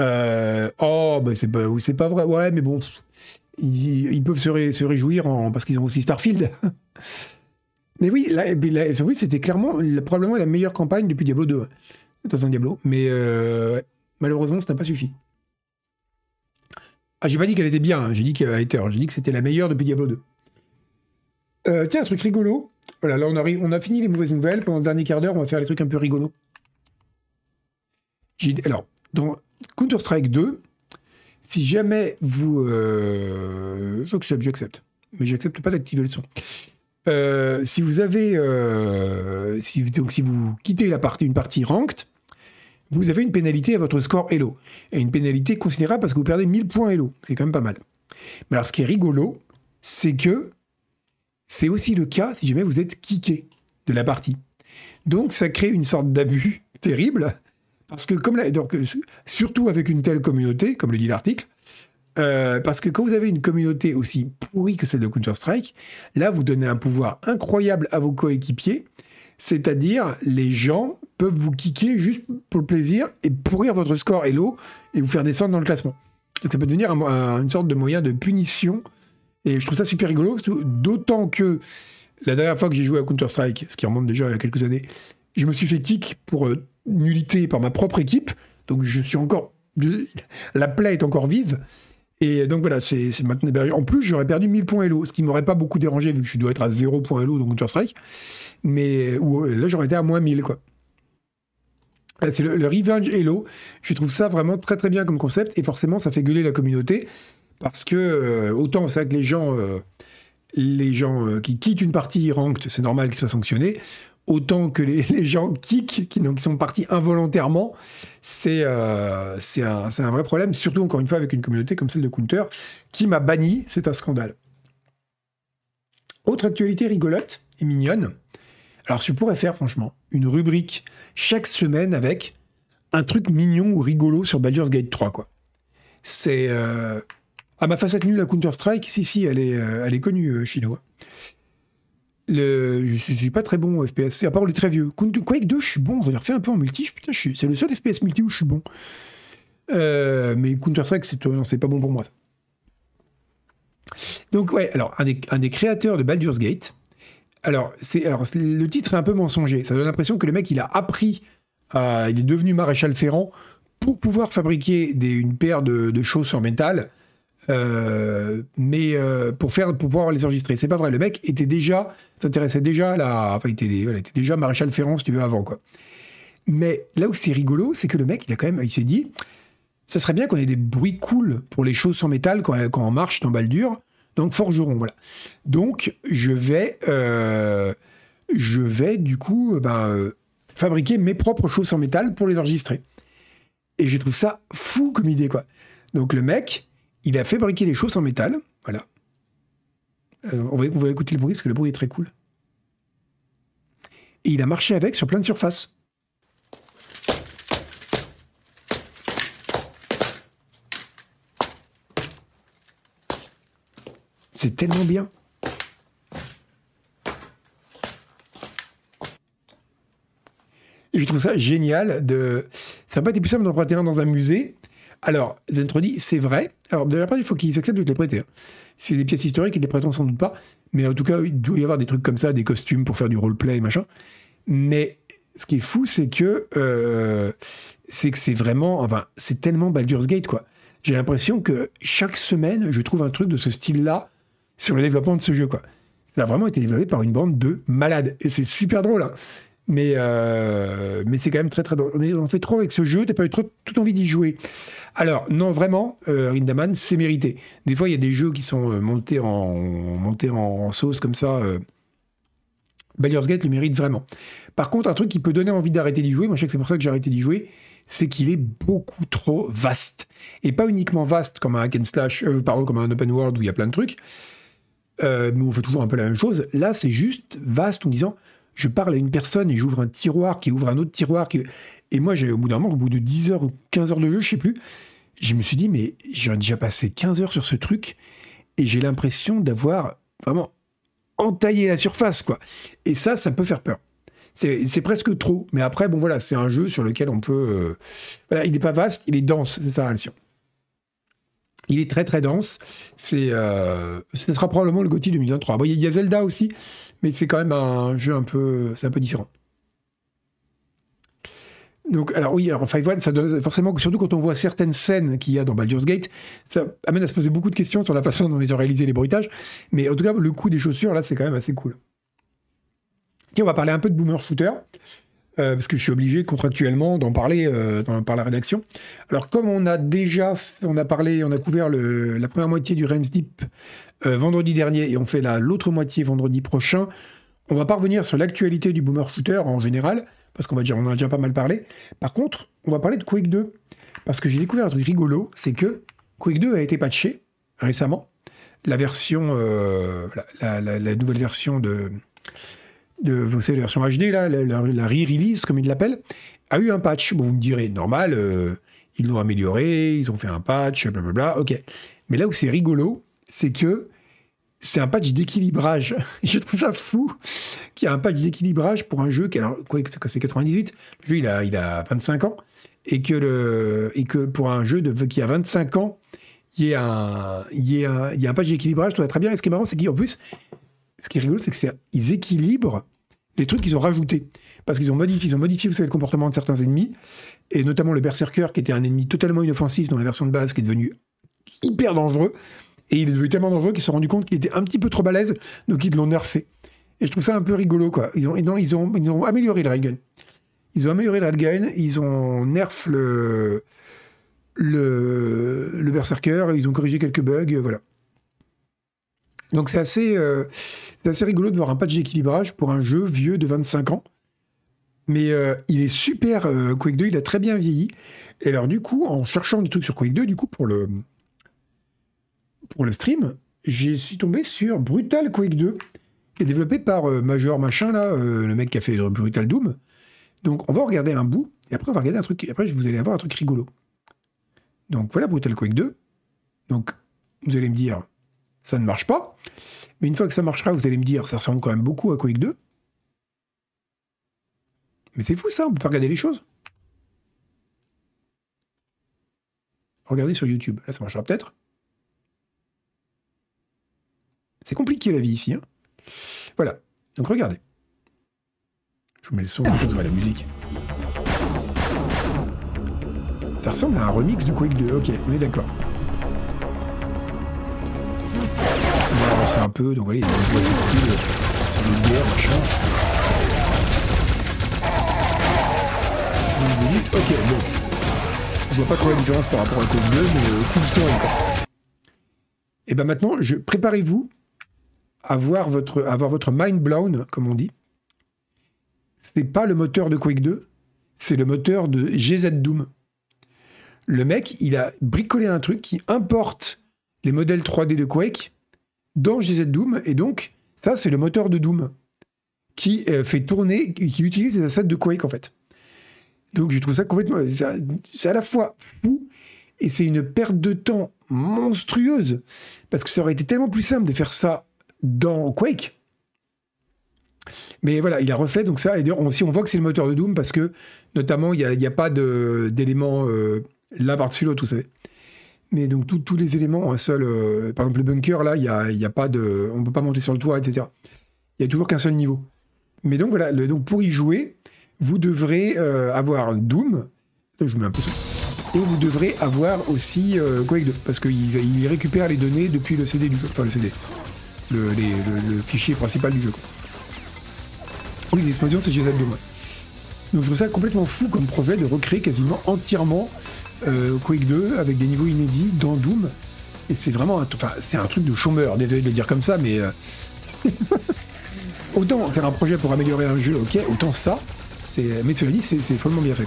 Euh, oh, bah c'est pas, pas vrai. Ouais, mais bon. ils, peuvent se, réjouir parce qu'ils ont aussi Starfield. mais oui, là, c'était clairement probablement la meilleure campagne depuis Diablo 2 dans un Diablo. Mais euh, malheureusement, ça n'a pas suffi. Ah, j'ai pas dit qu'elle était bien, hein. j'ai dit qu'elle était, j'ai dit que c'était la meilleure depuis Diablo 2. Euh, tiens, un truc rigolo. Voilà, là on a, fini les mauvaises nouvelles. Pendant le dernier quart d'heure, on va faire les trucs un peu rigolos. Alors, dans Counter-Strike 2, si jamais vous... Euh, j'accepte, j'accepte. Mais j'accepte pas d'activer le son. Euh, si vous avez... Euh, si, donc si vous quittez une partie ranked, vous avez une pénalité à votre score Elo. Et une pénalité considérable parce que vous perdez 1000 points Elo. C'est quand même pas mal. Mais alors ce qui est rigolo, c'est que c'est aussi le cas si jamais vous êtes kické de la partie. Donc ça crée une sorte d'abus terrible parce que comme donc, surtout avec une telle communauté, comme le dit l'article, euh, parce que quand vous avez une communauté aussi pourrie que celle de Counter-Strike, là vous donnez un pouvoir incroyable à vos coéquipiers, c'est-à-dire les gens peuvent vous kicker juste pour le plaisir et pourrir votre score Hello et vous faire descendre dans le classement. ça peut devenir une sorte de moyen de punition et je trouve ça super rigolo, d'autant que la dernière fois que j'ai joué à Counter-Strike, ce qui remonte déjà il y a quelques années, je me suis fait kick pour euh, nullité par ma propre équipe. Donc je suis encore. La plaie est encore vive. Et donc voilà, c'est maintenant. En plus, j'aurais perdu 1000 points Elo, ce qui m'aurait pas beaucoup dérangé vu que je dois être à 0 points Elo dans Counter-Strike. Mais là, j'aurais été à moins 1000, quoi. C'est le, Revenge Elo. Je trouve ça vraiment très très bien comme concept. Et forcément, ça fait gueuler la communauté. Parce que, euh, autant c'est que les gens. Euh, les gens euh, qui quittent une partie ranked, c'est normal qu'ils soient sanctionnés autant que les, gens qui, sont partis involontairement, c'est euh, un, un, vrai problème, surtout encore une fois avec une communauté comme celle de Counter, qui m'a banni, c'est un scandale. Autre actualité rigolote et mignonne, alors je pourrais faire franchement une rubrique chaque semaine avec un truc mignon ou rigolo sur Baldur's Gate 3, quoi. C'est... Euh... Ah, ma facette nulle à Counter-Strike, si, si, elle est, euh, elle est connue, chinois. Je, suis pas très bon au FPS, à part les très vieux. Quake 2, je suis bon, j'en ai refait un peu en multi, putain, c'est le seul FPS multi où je suis bon. Euh, mais Counter-Strike, c'est pas bon pour moi. Donc, ouais, alors, un des, créateurs de Baldur's Gate, alors, alors, le titre est un peu mensonger. Ça donne l'impression que le mec, il a appris, il est devenu maréchal ferrant pour pouvoir fabriquer une paire de, de choses en métal euh, mais euh, pour faire pour pouvoir les enregistrer. C'est pas vrai. Le mec était déjà s'intéressait déjà à la, enfin il était, déjà maréchal Ferrand si tu veux avant quoi. Mais là où c'est rigolo, c'est que le mec il a quand même il s'est dit ça serait bien qu'on ait des bruits cool pour les choses sans métal quand, quand on marche dans Baldur. Donc forgeron voilà. Donc je vais euh, je vais du coup ben, fabriquer mes propres choses en métal pour les enregistrer. Et je trouve ça fou comme idée quoi. Donc le mec il a fabriqué les choses en métal. Voilà. Euh, on, va, écouter le bruit parce que le bruit est très cool. Et il a marché avec sur plein de surfaces. C'est tellement bien. Je trouve ça génial de. Ça n'a pas été plus simple d'en prêter un dans un musée alors, Zentroni, c'est vrai. Alors, de la il faut qu'ils acceptent de les prêter. Hein. C'est des pièces historiques, ils les prêteront sans doute pas. Mais en tout cas, il doit y avoir des trucs comme ça, des costumes pour faire du roleplay, machin. Mais ce qui est fou, c'est que euh, c'est que c'est vraiment, enfin, c'est tellement Baldur's Gate, quoi. J'ai l'impression que chaque semaine, je trouve un truc de ce style-là sur le développement de ce jeu, quoi. Ça a vraiment été développé par une bande de malades. Et c'est super drôle. Hein. Mais, euh, mais c'est quand même très très drôle. On, fait trop avec ce jeu, t'as pas eu trop, toute envie d'y jouer. Alors, non, vraiment, euh, Rindaman, c'est mérité. Des fois, il y a des jeux qui sont euh, montés, en, en, sauce comme ça. Euh, Gate le mérite vraiment. Par contre, un truc qui peut donner envie d'arrêter d'y jouer, moi je sais que c'est pour ça que j'ai arrêté d'y jouer, c'est qu'il est beaucoup trop vaste. Et pas uniquement vaste comme un hack and slash, euh, pardon, comme un open world où il y a plein de trucs, mais on fait toujours un peu la même chose. Là, c'est juste vaste en disant, je parle à une personne et j'ouvre un tiroir qui ouvre un autre tiroir. Et moi, au bout d'un moment, au bout de 10 heures ou 15 heures de jeu, je sais plus, je me suis dit, mais j'ai déjà passé 15 heures sur ce truc et j'ai l'impression d'avoir vraiment entaillé la surface, quoi. Et ça, ça peut faire peur. C'est presque trop. Mais après, bon, voilà, c'est un jeu sur lequel on peut. Euh, il n'est pas vaste, il est dense, c'est ça la Il est très très dense. C'est, ce sera probablement le GOTY 2023. Bon, il y a Zelda aussi, mais c'est quand même un jeu un peu, c'est un peu différent. Donc, alors oui, alors Five One, ça doit forcément, surtout quand on voit certaines scènes qu'il y a dans Baldur's Gate, ça amène à se poser beaucoup de questions sur la façon dont ils ont réalisé les bruitages. Mais en tout cas, le coup des chaussures, là, c'est quand même assez cool. Et on va parler un peu de Boomer Shooter, euh, parce que je suis obligé contractuellement d'en parler euh, par la rédaction. Alors, comme on a déjà, on a parlé, on a couvert la première moitié du Realms Deep euh, vendredi dernier, et on fait l'autre moitié vendredi prochain, on va pas revenir sur l'actualité du Boomer Shooter en général parce qu'on va dire, on en a déjà pas mal parlé. Par contre, on va parler de Quake 2, parce que j'ai découvert un truc rigolo, c'est que Quake 2 a été patché récemment. La version, euh, la, nouvelle version de, vous savez, la version HD, là, la, re-release, comme ils l'appellent, a eu un patch. Bon, vous me direz, normal, euh, ils l'ont amélioré, ils ont fait un patch, blablabla, ok. Mais là où c'est rigolo, c'est que c'est un patch d'équilibrage. je trouve ça fou qu'il y ait un patch d'équilibrage pour un jeu qui, alors, quoi, c'est 98, le jeu il a, il a 25 ans, et que, le, et que pour un jeu qui a 25 ans, il y, a un, il, y a, il y a un patch d'équilibrage, je trouve très bien. Et ce qui est marrant, c'est qu'en plus, ce qui est rigolo, c'est qu'ils équilibrent les trucs qu'ils ont rajoutés. Parce qu'ils ont modifié, ils ont modifié vous savez, le comportement de certains ennemis, et notamment le Berserker, qui était un ennemi totalement inoffensif dans la version de base, qui est devenu hyper dangereux. Et il est devenu tellement dangereux qu'ils se sont rendus compte qu'il était un petit peu trop balèze, donc ils l'ont nerfé. Et je trouve ça un peu rigolo, quoi. Ils ont, non, ils ont, ils ont amélioré le railgun. Ils ont amélioré le railgun, ils ont nerf le, le, le berserker, ils ont corrigé quelques bugs, voilà. Donc c'est assez, euh, assez rigolo de voir un patch d'équilibrage pour un jeu vieux de 25 ans. Mais euh, il est super, euh, Quake 2, il a très bien vieilli. Et alors du coup, en cherchant des trucs sur Quake 2, du coup, pour le, pour le stream, je suis tombé sur Brutal Quake 2, qui est développé par euh, Major Machin, là, euh, le mec qui a fait Brutal Doom. Donc on va regarder un bout, et après on va regarder un truc, et après vous allez avoir un truc rigolo. Donc voilà Brutal Quake 2. Donc vous allez me dire, ça ne marche pas. Mais une fois que ça marchera, vous allez me dire, ça ressemble quand même beaucoup à Quake 2. Mais c'est fou ça, on peut pas regarder les choses. Regardez sur YouTube, là ça marchera peut-être. C'est compliqué la vie ici. Hein. voilà. Donc regardez. Je vous mets le son, je vous la musique. Ça ressemble à un remix de Quake 2. Ok, on est d'accord. On va avancer un peu, donc voilà, il y a une sur une guerre, machin. Vous dites, ok, bon. Je vois pas trop la différence par rapport à Quake 2, mais euh, cool story encore. Et ben maintenant, préparez-vous avoir votre, mind blown, comme on dit. C'est pas le moteur de Quake 2, c'est le moteur de GZ Doom. Le mec, il a bricolé un truc qui importe les modèles 3D de Quake dans GZ Doom, et donc, ça, c'est le moteur de Doom qui euh, fait tourner, qui utilise les assets de Quake, en fait. Donc, je trouve ça complètement. C'est à la fois fou et c'est une perte de temps monstrueuse parce que ça aurait été tellement plus simple de faire ça dans Quake. Mais voilà, il a refait donc ça. Et on, aussi, on voit que c'est le moteur de Doom parce que, notamment, il n'y a, pas d'éléments euh, l'un par-dessus l'autre, vous savez. Mais donc, tous les éléments un seul. Euh, par exemple, le bunker, là, y a, pas de. On ne peut pas monter sur le toit, etc. Il n'y a toujours qu'un seul niveau. Mais donc, voilà, donc pour y jouer, vous devrez euh, avoir Doom. Je vous mets un peu. Et vous devrez avoir aussi euh, Quake 2, parce qu'il il récupère les données depuis le CD du jeu. Enfin, le CD le, fichier principal du jeu. Oui, l'explosion, c'est GZ2. Donc je trouve ça complètement fou comme projet de recréer quasiment entièrement euh, Quake 2 avec des niveaux inédits dans Doom. Et c'est vraiment un, c'est un truc de chômeur, désolé de le dire comme ça, mais euh, autant faire un projet pour améliorer un jeu, ok, autant ça, c'est, mais cela dit, c'est, follement bien fait.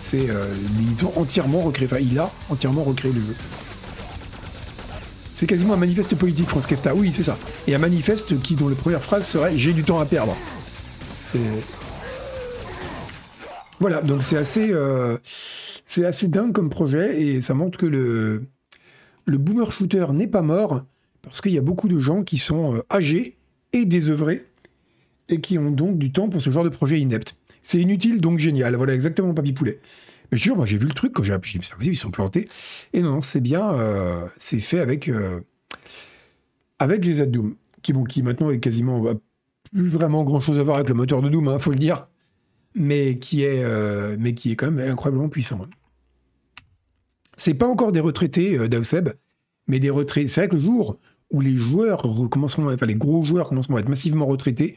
C'est, euh, ils ont entièrement recréé, enfin, il a entièrement recréé le jeu. C'est quasiment un manifeste politique, France Kefta. Oui, c'est ça. Et un manifeste qui, dont la première phrase serait J'ai du temps à perdre. Voilà, donc c'est assez, euh, c'est assez dingue comme projet et ça montre que le, le boomer shooter n'est pas mort parce qu'il y a beaucoup de gens qui sont euh, âgés et désœuvrés et qui ont donc du temps pour ce genre de projet inepte. C'est inutile donc génial. Voilà exactement Papy Poulet. Moi j'ai vu le truc quand j'ai appuyé, c'est pas possible, ils sont plantés. Et non, c'est bien, euh, c'est fait avec, euh, avec GZ Doom, qui, bon, qui maintenant est quasiment bah, plus vraiment grand chose à voir avec le moteur de Doom, hein, faut le dire, mais qui, est, euh, mais qui est quand même incroyablement puissant. C'est pas encore des retraités euh, d'Auseb, mais des retraités. C'est vrai que le jour où les joueurs recommenceront, enfin les gros joueurs commenceront à être massivement retraités,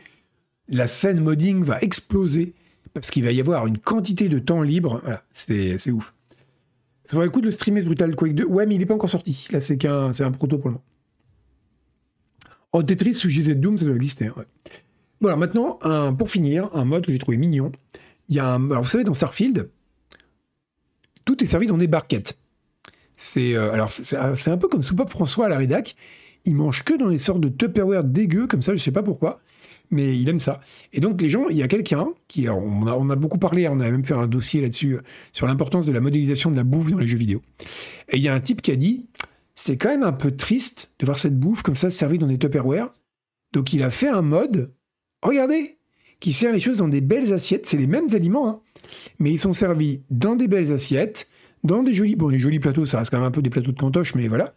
la scène modding va exploser parce qu'il va y avoir une quantité de temps libre. C'est ouf. Ça vaut le coup de le streamer Brutal Quake 2. Ouais, mais il n'est pas encore sorti. Là, c'est qu'un, un proto pour le moment. En Tetris sous GZ Doom, ça doit exister. Ouais. Voilà, maintenant, pour finir, un mode que j'ai trouvé mignon. Il y a un, alors vous savez, dans Starfield, tout est servi dans des barquettes. C'est euh, un peu comme Soupop François à la rédac. Il mange que dans les sortes de Tupperware dégueux comme ça, je sais pas pourquoi mais il aime ça. Et donc les gens, il y a quelqu'un qui, on a, on a, beaucoup parlé, on a même fait un dossier là-dessus euh, sur l'importance de la modélisation de la bouffe dans les jeux vidéo. Et il y a un type qui a dit, c'est quand même un peu triste de voir cette bouffe comme ça servie dans des Tupperware. Donc il a fait un mode, regardez, qui sert les choses dans des belles assiettes. C'est les mêmes aliments, hein, mais ils sont servis dans des belles assiettes, dans des jolis, bon les jolis plateaux, ça reste quand même un peu des plateaux de cantoche, mais voilà.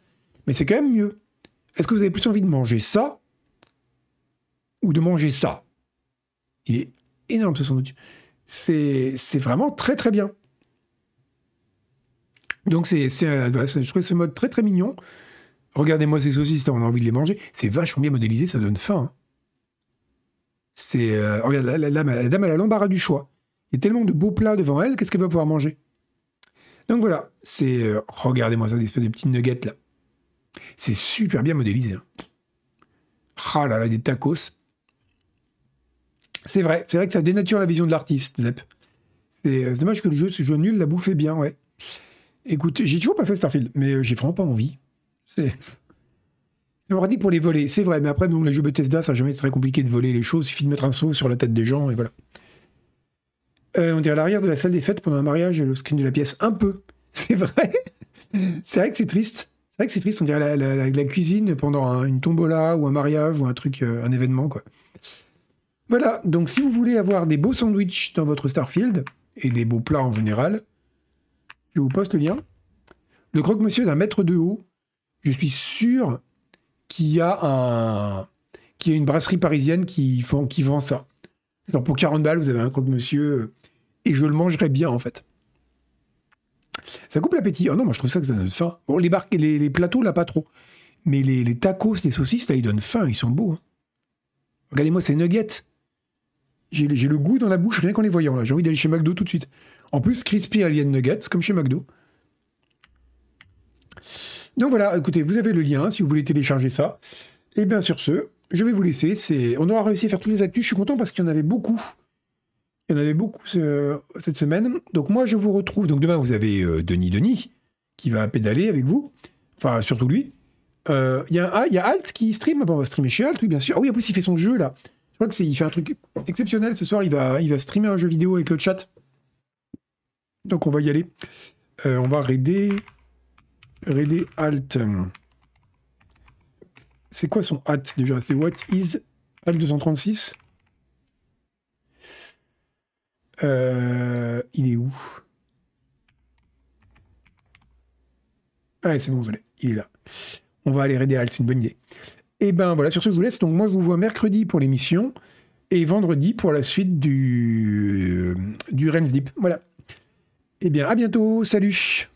Mais c'est quand même mieux. Est-ce que vous avez plus envie de manger ça ou de manger ça. Il est énorme ce sandwich. C'est, vraiment très très bien. Donc c'est, c'est, je trouve ce mode très très mignon. Regardez-moi ces saucisses, on a envie de les manger. C'est vachement bien modélisé, ça donne faim. Hein. C'est, euh, regarde, la, dame, elle a l'embarras du choix. Il y a tellement de beaux plats devant elle, qu'est-ce qu'elle va pouvoir manger? Donc voilà, c'est, euh, regardez-moi ça, des petites nuggets là. C'est super bien modélisé. Hein. Ah là là, des tacos. C'est vrai, c'est vrai que ça dénature la vision de l'artiste, Zep. C'est euh, dommage que le jeu, ce jeu nul, la bouffe est bien, ouais. Écoute, j'ai toujours pas fait Starfield, mais euh, j'ai vraiment pas envie. C'est. C'est dit pour les voler, c'est vrai, mais après, donc, les jeux Bethesda, ça n'a jamais été très compliqué de voler les choses, il suffit de mettre un saut sur la tête des gens, et voilà. Euh, on dirait l'arrière de la salle des fêtes pendant un mariage, le screen de la pièce, un peu. C'est vrai. c'est vrai que c'est triste. C'est vrai que c'est triste, on dirait la, cuisine pendant une tombola ou un mariage ou un truc, un événement, quoi. Voilà, donc si vous voulez avoir des beaux sandwichs dans votre Starfield, et des beaux plats en général, je vous poste le lien. Le croque-monsieur d'un mètre de haut, je suis sûr qu'il y a un a une brasserie parisienne qui, vend ça. Alors pour 40 balles, vous avez un croque-monsieur, euh, et je le mangerai bien en fait. Ça coupe l'appétit. Oh non, moi je trouve ça que ça donne faim. Bon, les, les, plateaux, là, pas trop. Mais les, tacos, les saucisses, là, ils donnent faim, ils sont beaux. Hein. Regardez-moi ces nuggets. J'ai le goût dans la bouche rien qu'en les voyant là. J'ai envie d'aller chez McDo tout de suite. En plus, crispy alien nuggets, comme chez McDo. Donc voilà, écoutez, vous avez le lien si vous voulez télécharger ça. Et bien sur ce, je vais vous laisser. On aura réussi à faire tous les actus. Je suis content parce qu'il y en avait beaucoup. Il y en avait beaucoup cette semaine. Donc moi, je vous retrouve. Donc demain, vous avez euh, Denis Denis qui va pédaler avec vous. Enfin, surtout lui. Euh, il y, a, y a Alt qui stream. Bon, on va streamer chez Alt, oui, bien sûr. Ah oui, en plus, il fait son jeu là crois que c'est, il fait un truc exceptionnel ce soir. Il va, il va streamer un jeu vidéo avec le chat. Donc on va y aller. Euh, on va raider, raider alt. C'est quoi son alt déjà? C'est what is alt 236 euh, Il est où? Ah c'est bon, je l'ai. Il est là. On va aller raider alt, c'est une bonne idée. Et ben voilà, sur ce, je vous laisse. Donc moi, je vous vois mercredi pour l'émission et vendredi pour la suite du, du Rems Deep. Voilà. Eh bien, à bientôt. Salut